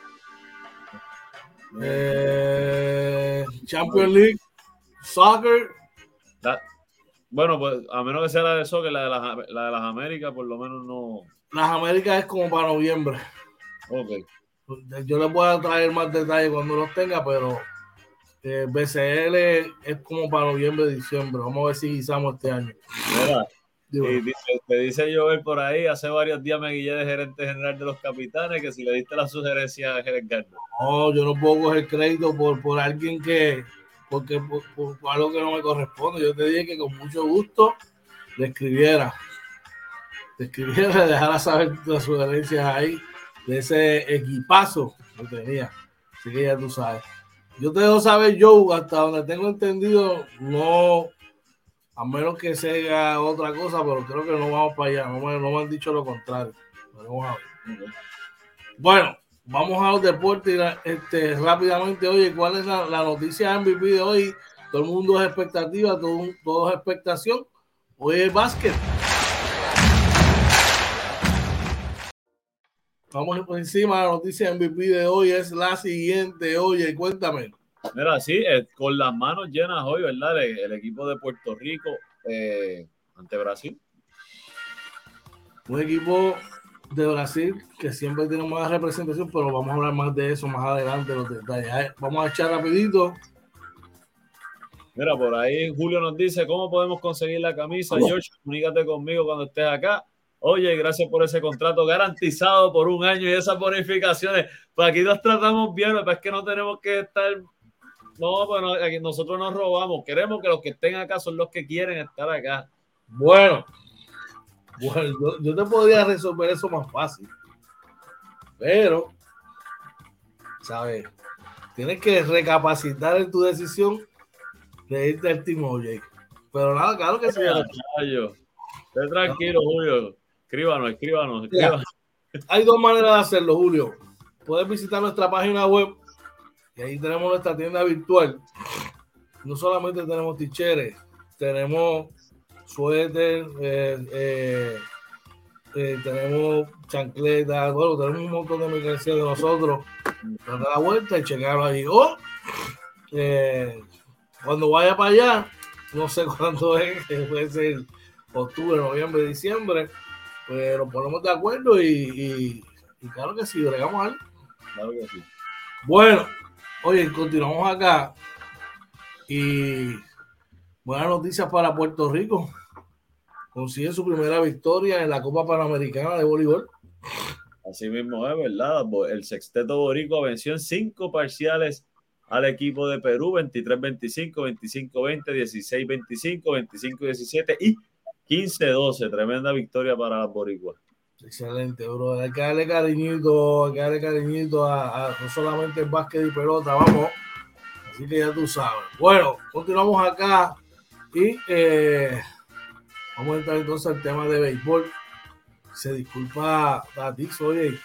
Eh, Champions League, soccer. La, bueno, pues a menos que sea la de soccer, la de, la, la de las Américas, por lo menos no. Las Américas es como para noviembre. Ok. Yo les voy a traer más detalles cuando los tenga, pero eh, BCL es como para noviembre, diciembre. Vamos a ver si guisamos este año. Mira, y dice, te dice Joel por ahí, hace varios días me guillé de gerente general de los capitanes, que si le diste la sugerencia a Jerez No, yo no puedo coger crédito por, por alguien que, porque por, por, algo que no me corresponde. Yo te dije que con mucho gusto le escribiera, le escribiera, le dejara saber las sugerencias ahí de ese equipazo que tenía. Así que ya tú sabes. Yo te dejo saber, Joe, hasta donde tengo entendido, no a menos que sea otra cosa, pero creo que no vamos para allá. No me, han dicho lo contrario. Bueno, vamos a los deportes este, rápidamente. Oye, ¿cuál es la, la, noticia MVP de hoy? Todo el mundo es expectativa, todo, todo es expectación. Hoy es básquet. Vamos por encima, la noticia MVP de hoy es la siguiente. Oye, cuéntame. Mira, sí, eh, con las manos llenas hoy, ¿verdad? El, el equipo de Puerto Rico eh, ante Brasil. Un equipo de Brasil que siempre tiene más representación, pero vamos a hablar más de eso más adelante, los detalles. Vamos a echar rapidito. Mira, por ahí Julio nos dice, ¿cómo podemos conseguir la camisa? George, comunícate conmigo cuando estés acá. Oye, gracias por ese contrato garantizado por un año y esas bonificaciones. Pues aquí nos tratamos bien, pero es que no tenemos que estar no, bueno, nosotros nos robamos. Queremos que los que estén acá son los que quieren estar acá. Bueno, bueno yo, yo te podría resolver eso más fácil. Pero, ¿sabes? Tienes que recapacitar en tu decisión de irte al Team. Pero nada, claro que sí. Esté tranquilo, Julio. Escríbanos, escríbanos, escríbanos. Hay dos maneras de hacerlo, Julio. Puedes visitar nuestra página web y ahí tenemos nuestra tienda virtual. No solamente tenemos ticheres, tenemos suéter, eh, eh, eh, tenemos chancletas, bueno, tenemos un montón de mercancía de nosotros. Date la vuelta y checarlo ahí. O cuando vaya para allá, no sé cuándo es, puede ser octubre, noviembre, diciembre, pues nos ponemos de acuerdo y, claro que sí, bregamos algo. Claro que sí. Bueno, oye, continuamos acá y buenas noticias para Puerto Rico. Consigue su primera victoria en la Copa Panamericana de Voleibol. Así mismo es, ¿verdad? El sexteto boricua venció en cinco parciales al equipo de Perú, 23-25, 25-20, 16-25, 25-17 y 15-12. Tremenda victoria para las boricuas. Excelente, bro. Hay que darle cariñito, hay que darle cariñito a, no solamente el básquet y pelota, vamos. Así que ya tú sabes. Bueno, continuamos acá y eh, vamos a entrar entonces al tema de béisbol. Se disculpa a ti, oye.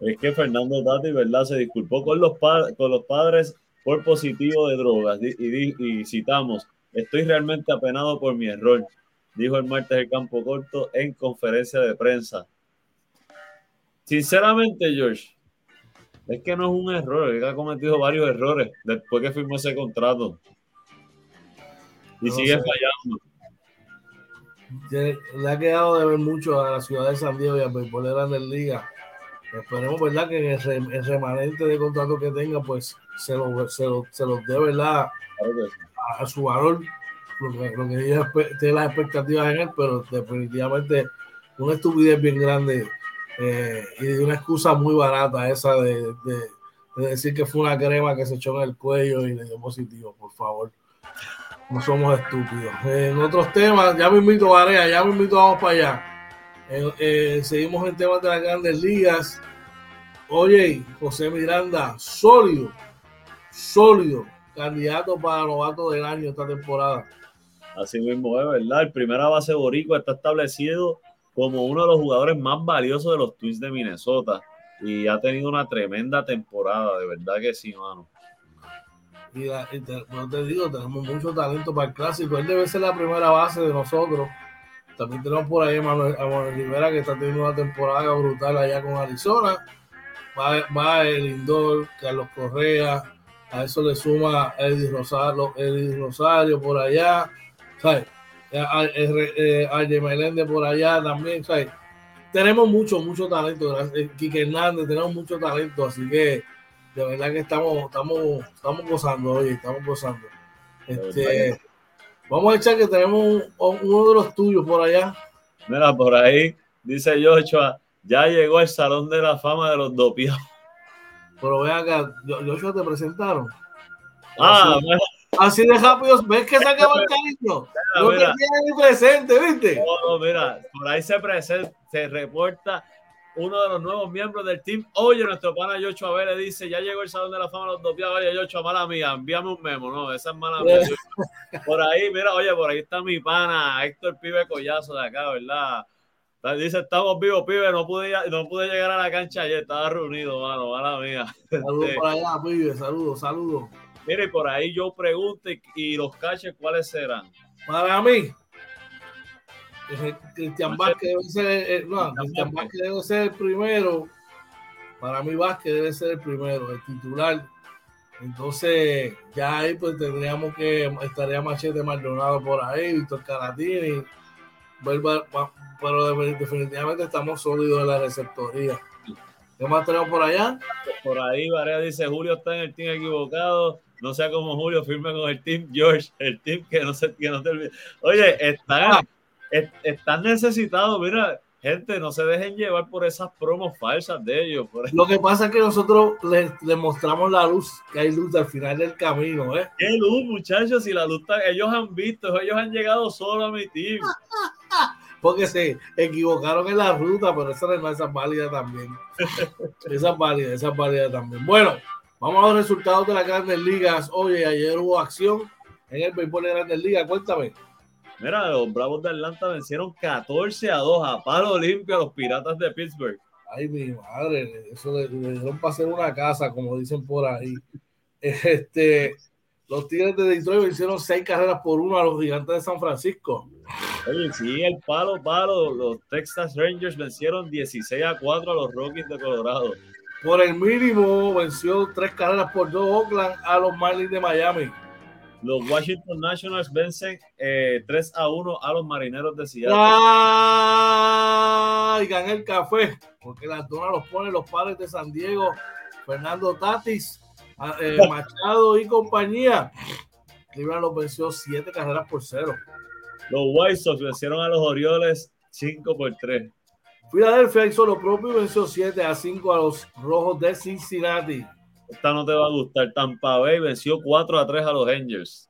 Es que Fernando Tati, ¿verdad? Se disculpó con los, con los padres por positivo de drogas y, citamos, estoy realmente apenado por mi error, dijo el martes el campo corto en conferencia de prensa. Sinceramente, George, es que no es un error, él ha cometido varios errores después que firmó ese contrato. Y sigue fallando. Le ha quedado de ver mucho a la ciudad de San Diego y a Béisbol de Liga Esperemos, ¿verdad? Que en el, remanente de contrato que tenga, pues se lo, se lo, se lo dé, ¿verdad? A, su valor, lo que, lo que tiene las expectativas en él, pero definitivamente una estupidez bien grande eh, y una excusa muy barata esa de, de, decir que fue una crema que se echó en el cuello y le dio positivo, por favor. No somos estúpidos. en otros temas, ya me invito a Varea, ya me invito, vamos para allá. Eh, eh, seguimos en temas de las grandes ligas. Oye, José Miranda, sólido, sólido, candidato para novato del año esta temporada. Así mismo es, ¿verdad? El primera base boricua está establecido como uno de los jugadores más valiosos de los Twins de Minnesota y ha tenido una tremenda temporada, de verdad que sí, mano. Y, te, te digo, tenemos mucho talento para el clásico. Él debe ser la primera base de nosotros también tenemos por ahí a Manuel, Rivera que está teniendo una temporada brutal allá con Arizona. Va, va el Indor, Carlos Correa, a eso le suma Eddie Rosario, Eddie Rosario por allá, ¿sabes? A, eh, Meléndez por allá también, ¿sabes? Tenemos mucho, mucho talento. Quique Hernández, tenemos mucho talento, así que de verdad que estamos, estamos, estamos gozando hoy, estamos gozando. Este, Vamos a echar que tenemos uno de los tuyos por allá. Mira, por ahí dice Joshua, ya llegó el Salón de la Fama de los Dopiados. Pero ve acá, Joshua te presentaron. Ah, así, de rápido, ¿ves que se acaba el cariño? No te presente, ¿viste? No, mira, por ahí se presenta, se reporta uno de los nuevos miembros del team. Oye, nuestro pana Yocho ver le dice, ya llegó el Salón de la Fama los Dopiados. Oye, Yocho, mala mía, envíame un memo. No, esa es mala mía. por ahí, mira, oye, por ahí está mi pana Héctor Pibe Collazo de acá, ¿verdad? Dice, estamos vivos, pibe, no pude, no pude llegar a la cancha ayer, estaba reunido, mano, mala mía. Saludos por allá, pibe, saludos, saludos. Mire, por ahí yo pregunto y los caches, ¿cuáles serán? Para mí, Cristian Vázquez debe ser, eh, no, Cristian Vázquez debe ser el primero. Para mí Vázquez debe ser el primero, el titular. Entonces, ya ahí pues tendríamos que, estaría Machete Maldonado por ahí, Víctor Caratini, pero definitivamente estamos sólidos en la receptoría. ¿Qué más tenemos por allá? Por ahí, Varea dice, Julio está en el team equivocado. No sea como Julio, firme con el team George, el team que no se, que no te olvide. Oye, está, están necesitados, mira, gente, no se dejen llevar por esas promos falsas de ellos. Lo que pasa es que nosotros les, mostramos la luz, que hay luz al final del camino, ¿eh? ¿Qué luz, muchachos? Si la luz ellos han visto, ellos han llegado solo a mi team. Porque se equivocaron en la ruta, pero esa no es válida también. esa es válida, esa es válida también. Bueno, vamos a los resultados de las grandes ligas. Oye, ayer hubo acción en el béisbol de Grandes Ligas. Cuéntame. Mira, los Bravos de Atlanta vencieron 14 a 2 a palo limpio a los Piratas de Pittsburgh. Ay, mi madre, eso le, le dieron para hacer una casa, como dicen por ahí. Este, los Tigres de Detroit vencieron seis carreras por uno a los Gigantes de San Francisco. Oye, sí, el palo, palo. Los Texas Rangers vencieron 16 a 4 a los Rockies de Colorado. Por el mínimo venció tres carreras por dos Oakland a los Marlins de Miami. Los Washington Nationals vencen eh, 3 a 1 a los Marineros de Seattle. ¡Ay! Gané el café, porque las donas los ponen los padres de San Diego, Fernando Tatis, eh, Machado y compañía. Cleveland los venció siete carreras por cero. Los White Sox vencieron a los Orioles 5 por 3. Filadelfia hizo lo propio y venció 7 a 5 a los Rojos de Cincinnati. Esta no te va a gustar. Tampa Bay venció 4 a 3 a los Angels.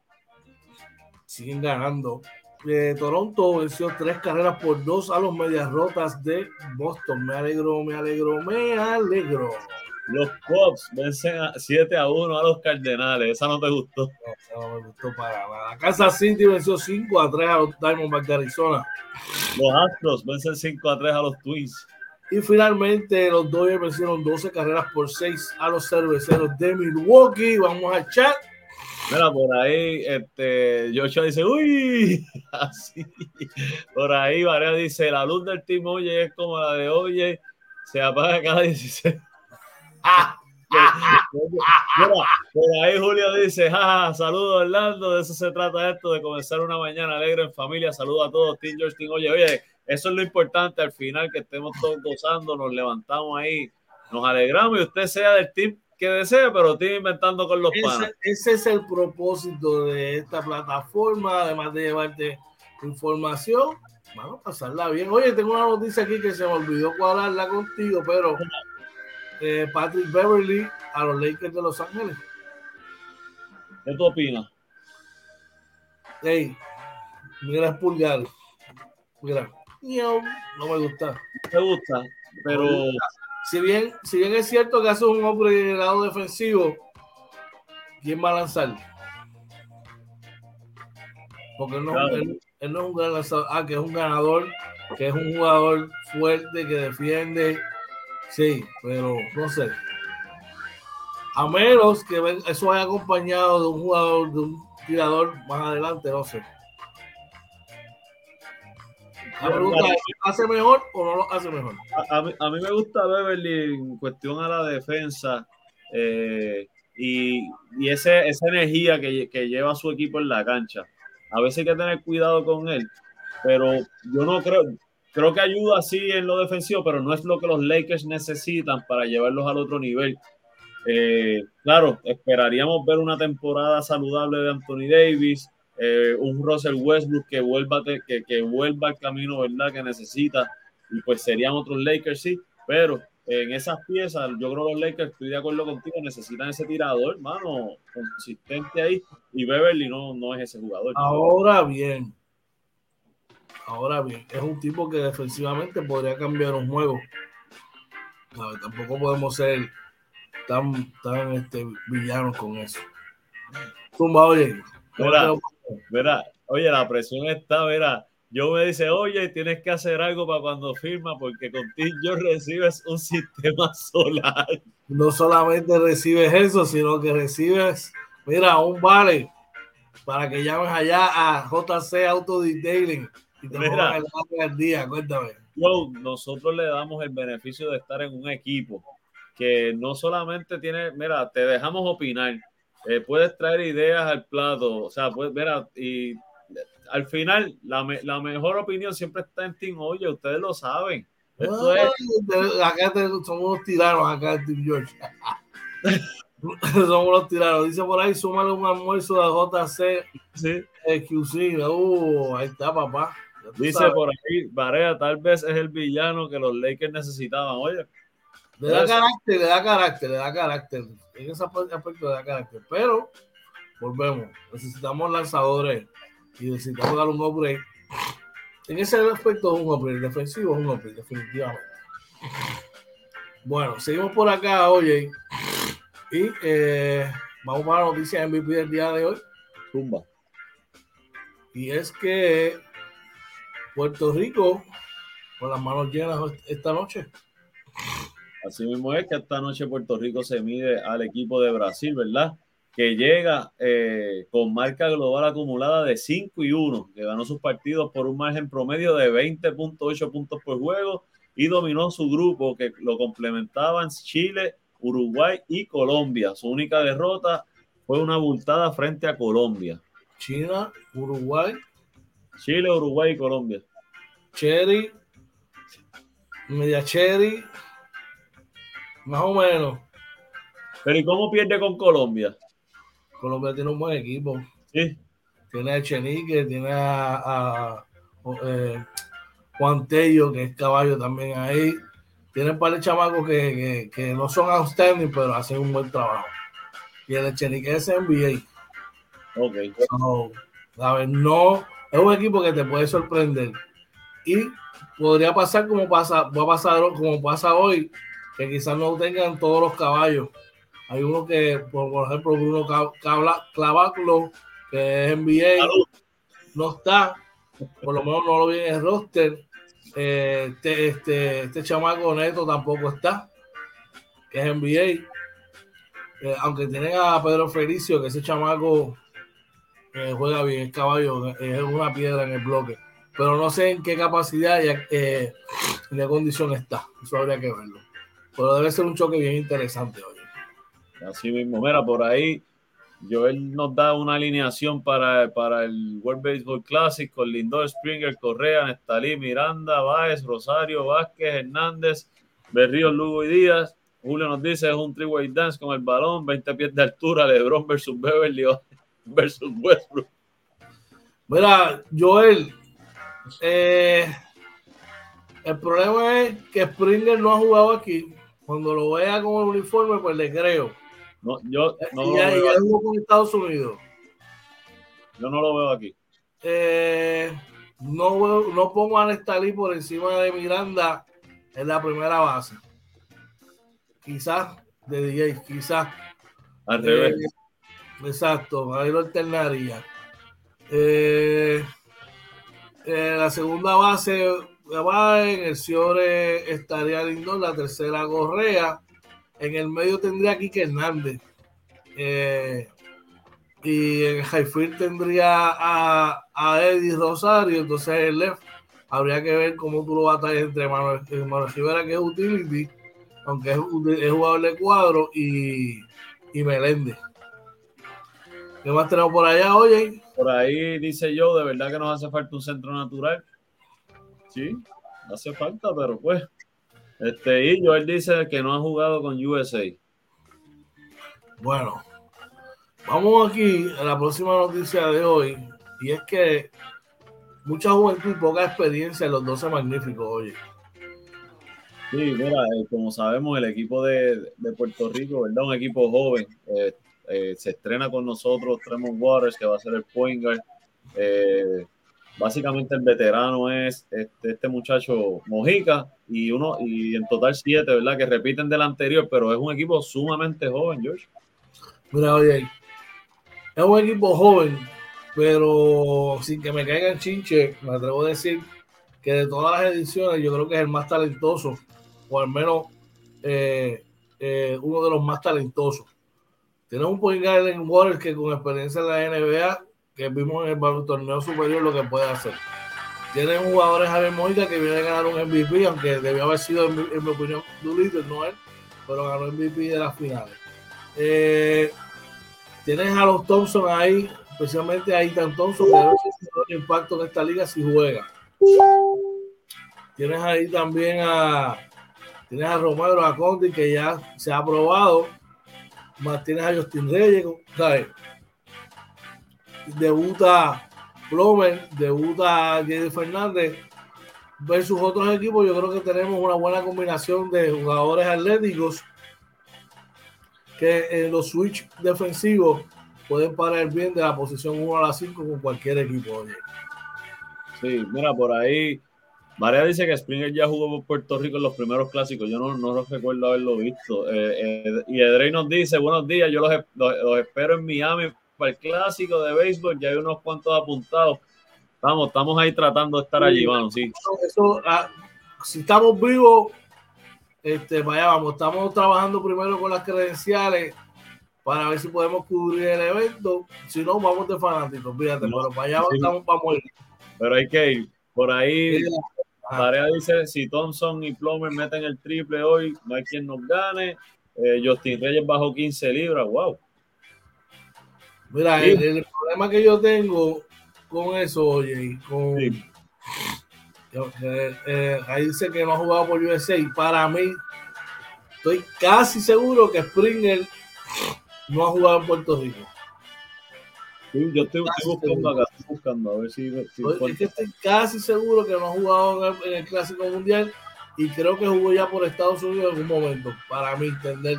Siguen ganando. Eh, Toronto venció tres carreras por dos a los Medias Rotas de Boston. Me alegro, me alegro, me alegro. Los Cubs vencen a 7 a 1 a los Cardenales. Esa no te gustó. No, no me gustó para nada. Kansas City venció 5 a 3 a los Diamondbacks de Arizona. Los Astros vencen 5 a 3 a los Twins. Y finalmente los Dodgers vencieron 12 carreras por 6 a los cerveceros de Milwaukee. Vamos al chat. Mira, por ahí, este, Joshua dice, uy, así. Por ahí, Varea dice, la luz del Team Oye es como la de Oye, se apaga cada 16. Mira, por ahí Julio dice, jaja, saludos Orlando, de eso se trata esto, de comenzar una mañana alegre en familia, saludos a todos, Team George, Team Oye, oye, eso es lo importante al final, que estemos todos gozando, nos levantamos ahí, nos alegramos y usted sea del team que desee, pero team inventando con los panas. Ese, ese es el propósito de esta plataforma, además de llevarte información. Vamos a pasarla bien. Oye, tengo una noticia aquí que se me olvidó cuadrarla contigo, pero eh, Patrick Beverly a los Lakers de Los Ángeles. ¿Qué tú opinas? Hey, mira el pulgar. Mira, no me gusta. ¿Te gusta? Pero Si bien, si bien es cierto que hace un hombre de lado defensivo, ¿quién va a lanzar? Porque él no, Claro. él- él no es un gran lanzador. Ah, que es un ganador, que es un jugador fuerte, que defiende. Sí, pero no sé. A menos que eso vaya acompañado de un jugador, de un tirador más adelante, no sé. La pregunta es, ¿hace mejor o no lo hace mejor? a, a mí, a mí me gusta Beverly en cuestión a la defensa eh, y, y ese, esa energía que, que lleva su equipo en la cancha. A veces hay que tener cuidado con él, pero yo no creo, creo que ayuda sí en lo defensivo, pero no es lo que los Lakers necesitan para llevarlos al otro nivel. Eh, claro, esperaríamos ver una temporada saludable de Anthony Davis, eh, un Russell Westbrook que vuelva, que, que vuelva al camino ¿verdad? que necesita, y pues serían otros Lakers, sí, pero en esas piezas, yo creo que los Lakers, estoy de acuerdo contigo, necesitan ese tirador, hermano, consistente ahí, y Beverly no, no es ese jugador. Ahora bien, ahora bien, es un tipo que defensivamente podría cambiar un juego. ¿Sabe? Tampoco podemos ser tan, tan este, villanos con eso. Tumba, oye. Mira, Mira, oye, la presión está, mira, yo me dice, oye, tienes que hacer algo para cuando firma, porque contigo yo recibes un sistema solar. No solamente recibes eso, sino que recibes, mira, un vale para que llames allá a JC Auto Detailing y te Mira. el día. Cuéntame. Wow, nosotros le damos el beneficio de estar en un equipo que no solamente tiene, mira, te dejamos opinar, eh, puedes traer ideas al plato, o sea, pues, mira, y al final la, me- la mejor opinión siempre está en Team Oye, ustedes lo saben. Esto es, Ay, acá te- somos unos tiranos acá en Team George. somos unos tiranos. Dice por ahí, súmale un almuerzo de JC sí, XC. Uh, ahí está, papá. Dice sabes. por ahí, Varea, tal vez es el villano que los Lakers necesitaban. Oye, Le da carácter, le da carácter, le da carácter. En ese aspecto le da carácter. Pero, volvemos. Necesitamos lanzadores y necesitamos dar un upgrade. En ese aspecto es un upgrade. Defensivo es un upgrade, definitivamente. Bueno, seguimos por acá, oye. Y eh, vamos para la noticia MVP del día de hoy. tumba. Y es que Puerto Rico, con las manos llenas esta noche. Así mismo es que esta noche Puerto Rico se mide al equipo de Brasil, ¿verdad? Que llega eh, con marca global acumulada de 5 y 1, que ganó sus partidos por un margen promedio de 20.8 puntos por juego y dominó su grupo que lo complementaban Chile, Uruguay y Colombia. Su única derrota fue una abultada frente a Colombia. China, Uruguay. Chile, Uruguay y Colombia. Cherry, media Cherry, más o menos. Pero ¿y cómo pierde con Colombia? Colombia tiene un buen equipo. Sí. Tiene a Chenique, tiene a, eh, Juan Tello, que es caballo también ahí. Tiene un par de chamacos que, no son outstanding, pero hacen un buen trabajo. Y el Chenique es NBA. Ok. No, es un equipo que te puede sorprender. Y podría pasar como pasa, va a pasar como pasa hoy, que quizás no tengan todos los caballos. Hay uno que, por, ejemplo, Bruno Clavaclo, que es NBA, no está, por lo menos no lo vi en el roster. Eh, este, este, este chamaco neto tampoco está, que es NBA. Eh, aunque tienen a Pedro Felicio, que ese chamaco eh, juega bien, es caballo, es una piedra en el bloque. Pero no sé en qué capacidad y en qué condición está. Eso habría que verlo pero debe ser un choque bien interesante hoy. Así mismo, mira, por ahí Joel nos da una alineación para, para el World Baseball Classic con Lindor, Springer, Correa, Nestalí, Miranda, Báez, Rosario, Vázquez, Hernández, Berrío, Lugo y Díaz. Julio nos dice es un three-way dance con el balón, 20 pies de altura, LeBron versus Beverly versus Westbrook. Mira, Joel, eh, el problema es que Springer no ha jugado aquí cuando lo vea con el uniforme, pues le creo. No, yo no y ya, jugó con Estados Unidos. Yo no lo veo aquí. Eh, no, no pongo a Nestalí por encima de Miranda en la primera base. Quizás de DJ, quizás. Al revés. Eh, exacto, ahí lo alternaría. Eh, la segunda base en el Ciore estaría lindo, la tercera Gorrea, en el medio tendría Kike Hernández. Eh, y en Highfield tendría a, a, Eddie Rosario, entonces el left habría que ver cómo tú lo batallas entre Manuel, eh, Manuel Rivera, que es utility, aunque es, es jugador de cuadro, y, y Meléndez. ¿Qué más tenemos por allá, oye? Por ahí dice yo, de verdad que nos hace falta un centro natural sí, hace falta, pero pues. Este, y Joel dice que no ha jugado con USA. Bueno, vamos aquí a la próxima noticia de hoy. Y es que mucha juventud y poca experiencia en los 12 magníficos, oye. Sí, mira, eh, como sabemos, el equipo de, Puerto Rico, ¿verdad? Un equipo joven. Eh, eh, se estrena con nosotros Tremont Waters, que va a ser el point guard. Básicamente el veterano es este, este, muchacho Mojica y uno y en total siete, ¿verdad? Que repiten del anterior, pero es un equipo sumamente joven, George. Mira, oye, es un equipo joven, pero sin que me caiga el chinche, me atrevo a decir que de todas las ediciones yo creo que es el más talentoso, o al menos eh, eh, uno de los más talentosos. Tiene un point guard en que con experiencia en la NBA que vimos en el torneo superior lo que puede hacer. Tienen jugadores Javier Mojica que viene a ganar un MVP, aunque debió haber sido, en mi, opinión, Doolittle, no él, pero ganó MVP de las finales. Eh, tienes a los Thompson ahí, especialmente a Ethan Thompson, que debe ser impacto en esta liga si juega. Tienes ahí también a tienes a Romero, a Conti, que ya se ha aprobado. Tienes a Justin Reyes, ¿sabes? debuta Plomer, debuta Jenny Fernández versus otros equipos. Yo creo que tenemos una buena combinación de jugadores atléticos que en los switch defensivos pueden parar bien de la posición 1 a la 5 con cualquier equipo. Sí, mira, por ahí María dice que Springer ya jugó por Puerto Rico en los primeros clásicos. Yo no, no recuerdo haberlo visto. Eh, eh, y Edrey nos dice: Buenos días, yo los, los espero en Miami para el clásico de béisbol, ya hay unos cuantos apuntados. Estamos, estamos ahí tratando de estar allí, vamos, sí. Eso, ah, si estamos vivos, este, vaya, vamos, estamos trabajando primero con las credenciales para ver si podemos cubrir el evento. Si no, vamos de fanáticos, fíjate, pero para allá para morir. Pero hay que ir. Por ahí, Tarea dice, si Thompson y Plomer meten el triple hoy, no hay quien nos gane. Eh, Justin Reyes bajo 15 libras, wow. Mira, el, problema que yo tengo con eso, oye, con... Eh, eh, ahí dice que no ha jugado por USA. Para mí, estoy casi seguro que Springer no ha jugado en Puerto Rico. yo estoy, buscando acá, estoy buscando a ver si. estoy casi seguro que no ha jugado en el, Clásico Mundial y creo que jugó ya por Estados Unidos en algún momento, para mí entender,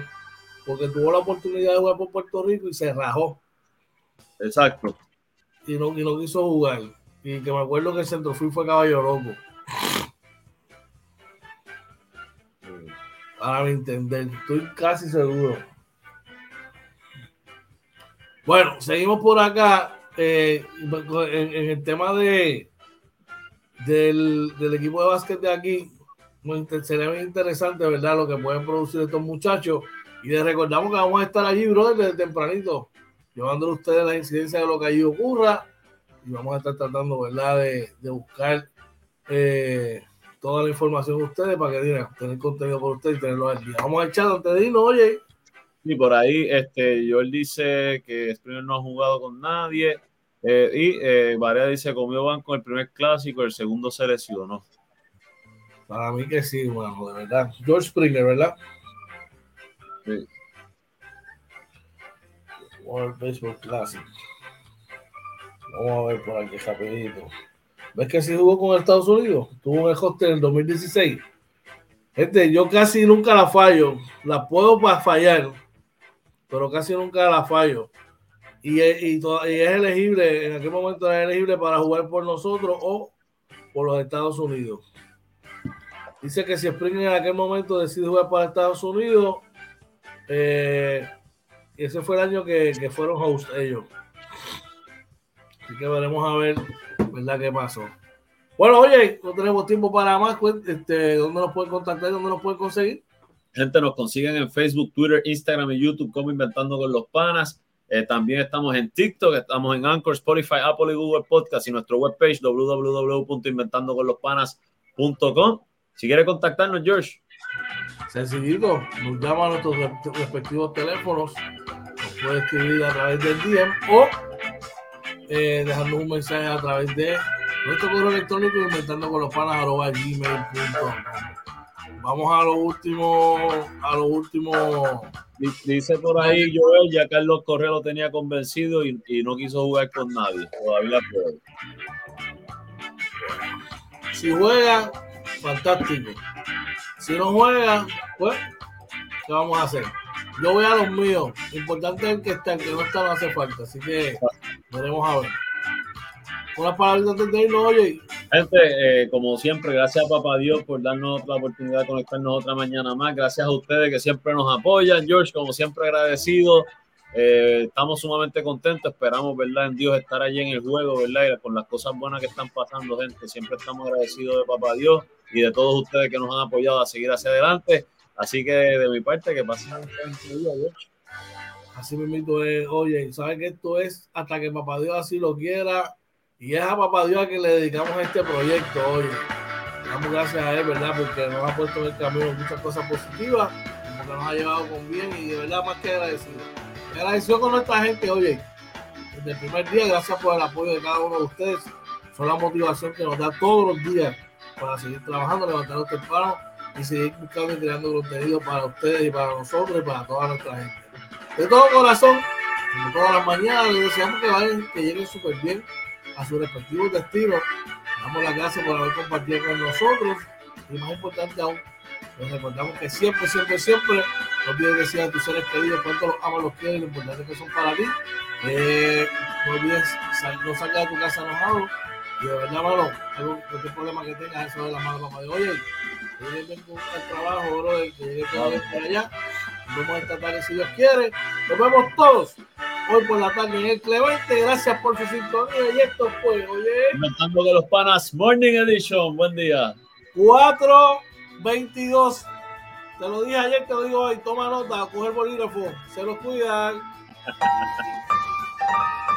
porque tuvo la oportunidad de jugar por Puerto Rico y se rajó. Exacto. Y no, y no quiso jugar. Y que me acuerdo que el centrofil fue caballo loco. Para mi entender, estoy casi seguro. Bueno, seguimos por acá eh, en, el tema de del, equipo de básquet de aquí. Sería muy interesante, ¿verdad? Lo que pueden producir estos muchachos. Y les recordamos que vamos a estar allí, brother, desde tempranito, llevando a ustedes la incidencia de lo que allí ocurra. Y vamos a estar tratando, ¿verdad?, de, buscar eh, toda la información de ustedes para que digan, tener contenido por ustedes y tenerlo al día. Vamos a echar antes de oye, y por ahí, este, Joel dice que Springer no ha jugado con nadie. Eh, y eh, Varea dice comió banco el primer clásico, el segundo se lesionó. Para mí que sí, bueno, de verdad. George Springer, ¿verdad? Sí. World Baseball Classic. Vamos a ver por aquí rapidito. ¿Ves que sí jugó con Estados Unidos? Tuvo en el hostel en 2016. Gente, yo casi nunca la fallo. La puedo para fallar pero casi nunca la fallo. Y, y, es elegible, en aquel momento era elegible para jugar por nosotros o por los Estados Unidos. Dice que si Spring en aquel momento decide jugar para Estados Unidos, eh, ese fue el año que, fueron host ellos. Así que veremos a ver, ¿verdad? ¿Qué pasó? Bueno, oye, no tenemos tiempo para más. Este, ¿Dónde nos pueden contactar? ¿Dónde nos pueden conseguir? Gente, nos consiguen en Facebook, Twitter, Instagram y YouTube como Inventando con los Panas. Eh, también estamos en TikTok, estamos en Anchor, Spotify, Apple y Google Podcast y nuestro webpage www.inventandoconlospanas.com. Si quiere contactarnos, George. Sencillito, nos llama a nuestros respectivos teléfonos, nos puede escribir a través del DM o eh, dejarnos un mensaje a través de nuestro correo electrónico inventando Vamos a lo último, a lo último. Dice por ahí Joel, ya Carlos Correa lo tenía convencido y, no quiso jugar con nadie. Todavía puede. Si juega, fantástico. Si no juega, pues, ¿qué vamos a hacer? Yo voy a los míos. Importante es que está, el que no está no hace falta. Así que veremos a ver. Unas palabras antes de irnos, oye. Gente, eh, como siempre, gracias a Papá Dios por darnos la oportunidad de conectarnos otra mañana más. Gracias a ustedes que siempre nos apoyan. George, como siempre, agradecido. Eh, estamos sumamente contentos. Esperamos, ¿verdad? En Dios estar allí en el juego, ¿verdad? Y con las cosas buenas que están pasando, gente. Siempre estamos agradecidos de Papá Dios y de todos ustedes que nos han apoyado a seguir hacia adelante. Así que de mi parte, que pasen un día, George. Así mismo es, oye, ¿sabes que esto es hasta que Papá Dios así lo quiera? Y es a Papá Dios a que le dedicamos a este proyecto hoy. Damos gracias a él, ¿verdad? Porque nos ha puesto en el camino muchas cosas positivas, porque nos ha llevado con bien y de verdad más que agradecido. Agradecido con nuestra gente, oye, desde el primer día, gracias por el apoyo de cada uno de ustedes. Son la motivación que nos da todos los días para seguir trabajando, levantarnos temprano y seguir buscando y creando contenido para ustedes y para nosotros y para toda nuestra gente. De todo corazón, todas las mañanas, les deseamos que vayan, que lleguen súper bien a sus respectivos destinos. Damos las gracias por haber compartido con nosotros y más importante aún, les recordamos que siempre, siempre, siempre no olvides decir a tus seres queridos cuánto los amas, los quieres lo importante que son para ti. Eh, no olvides, no salgas de tu casa enojado y de verdad, mano, algo, cualquier problema que tengas, eso de la mano, papá. De, Oye, bien con el trabajo, bro, que llegue todo bien por allá. Nos vemos esta tarde si Dios quiere. Nos vemos todos hoy por la tarde en el Clemente. Gracias por su sintonía y esto fue, oye. Inventando de los panas Morning Edition. Buen día. 422. Te lo dije ayer, te lo digo hoy. Toma nota, coger bolígrafo. Se lo cuidan.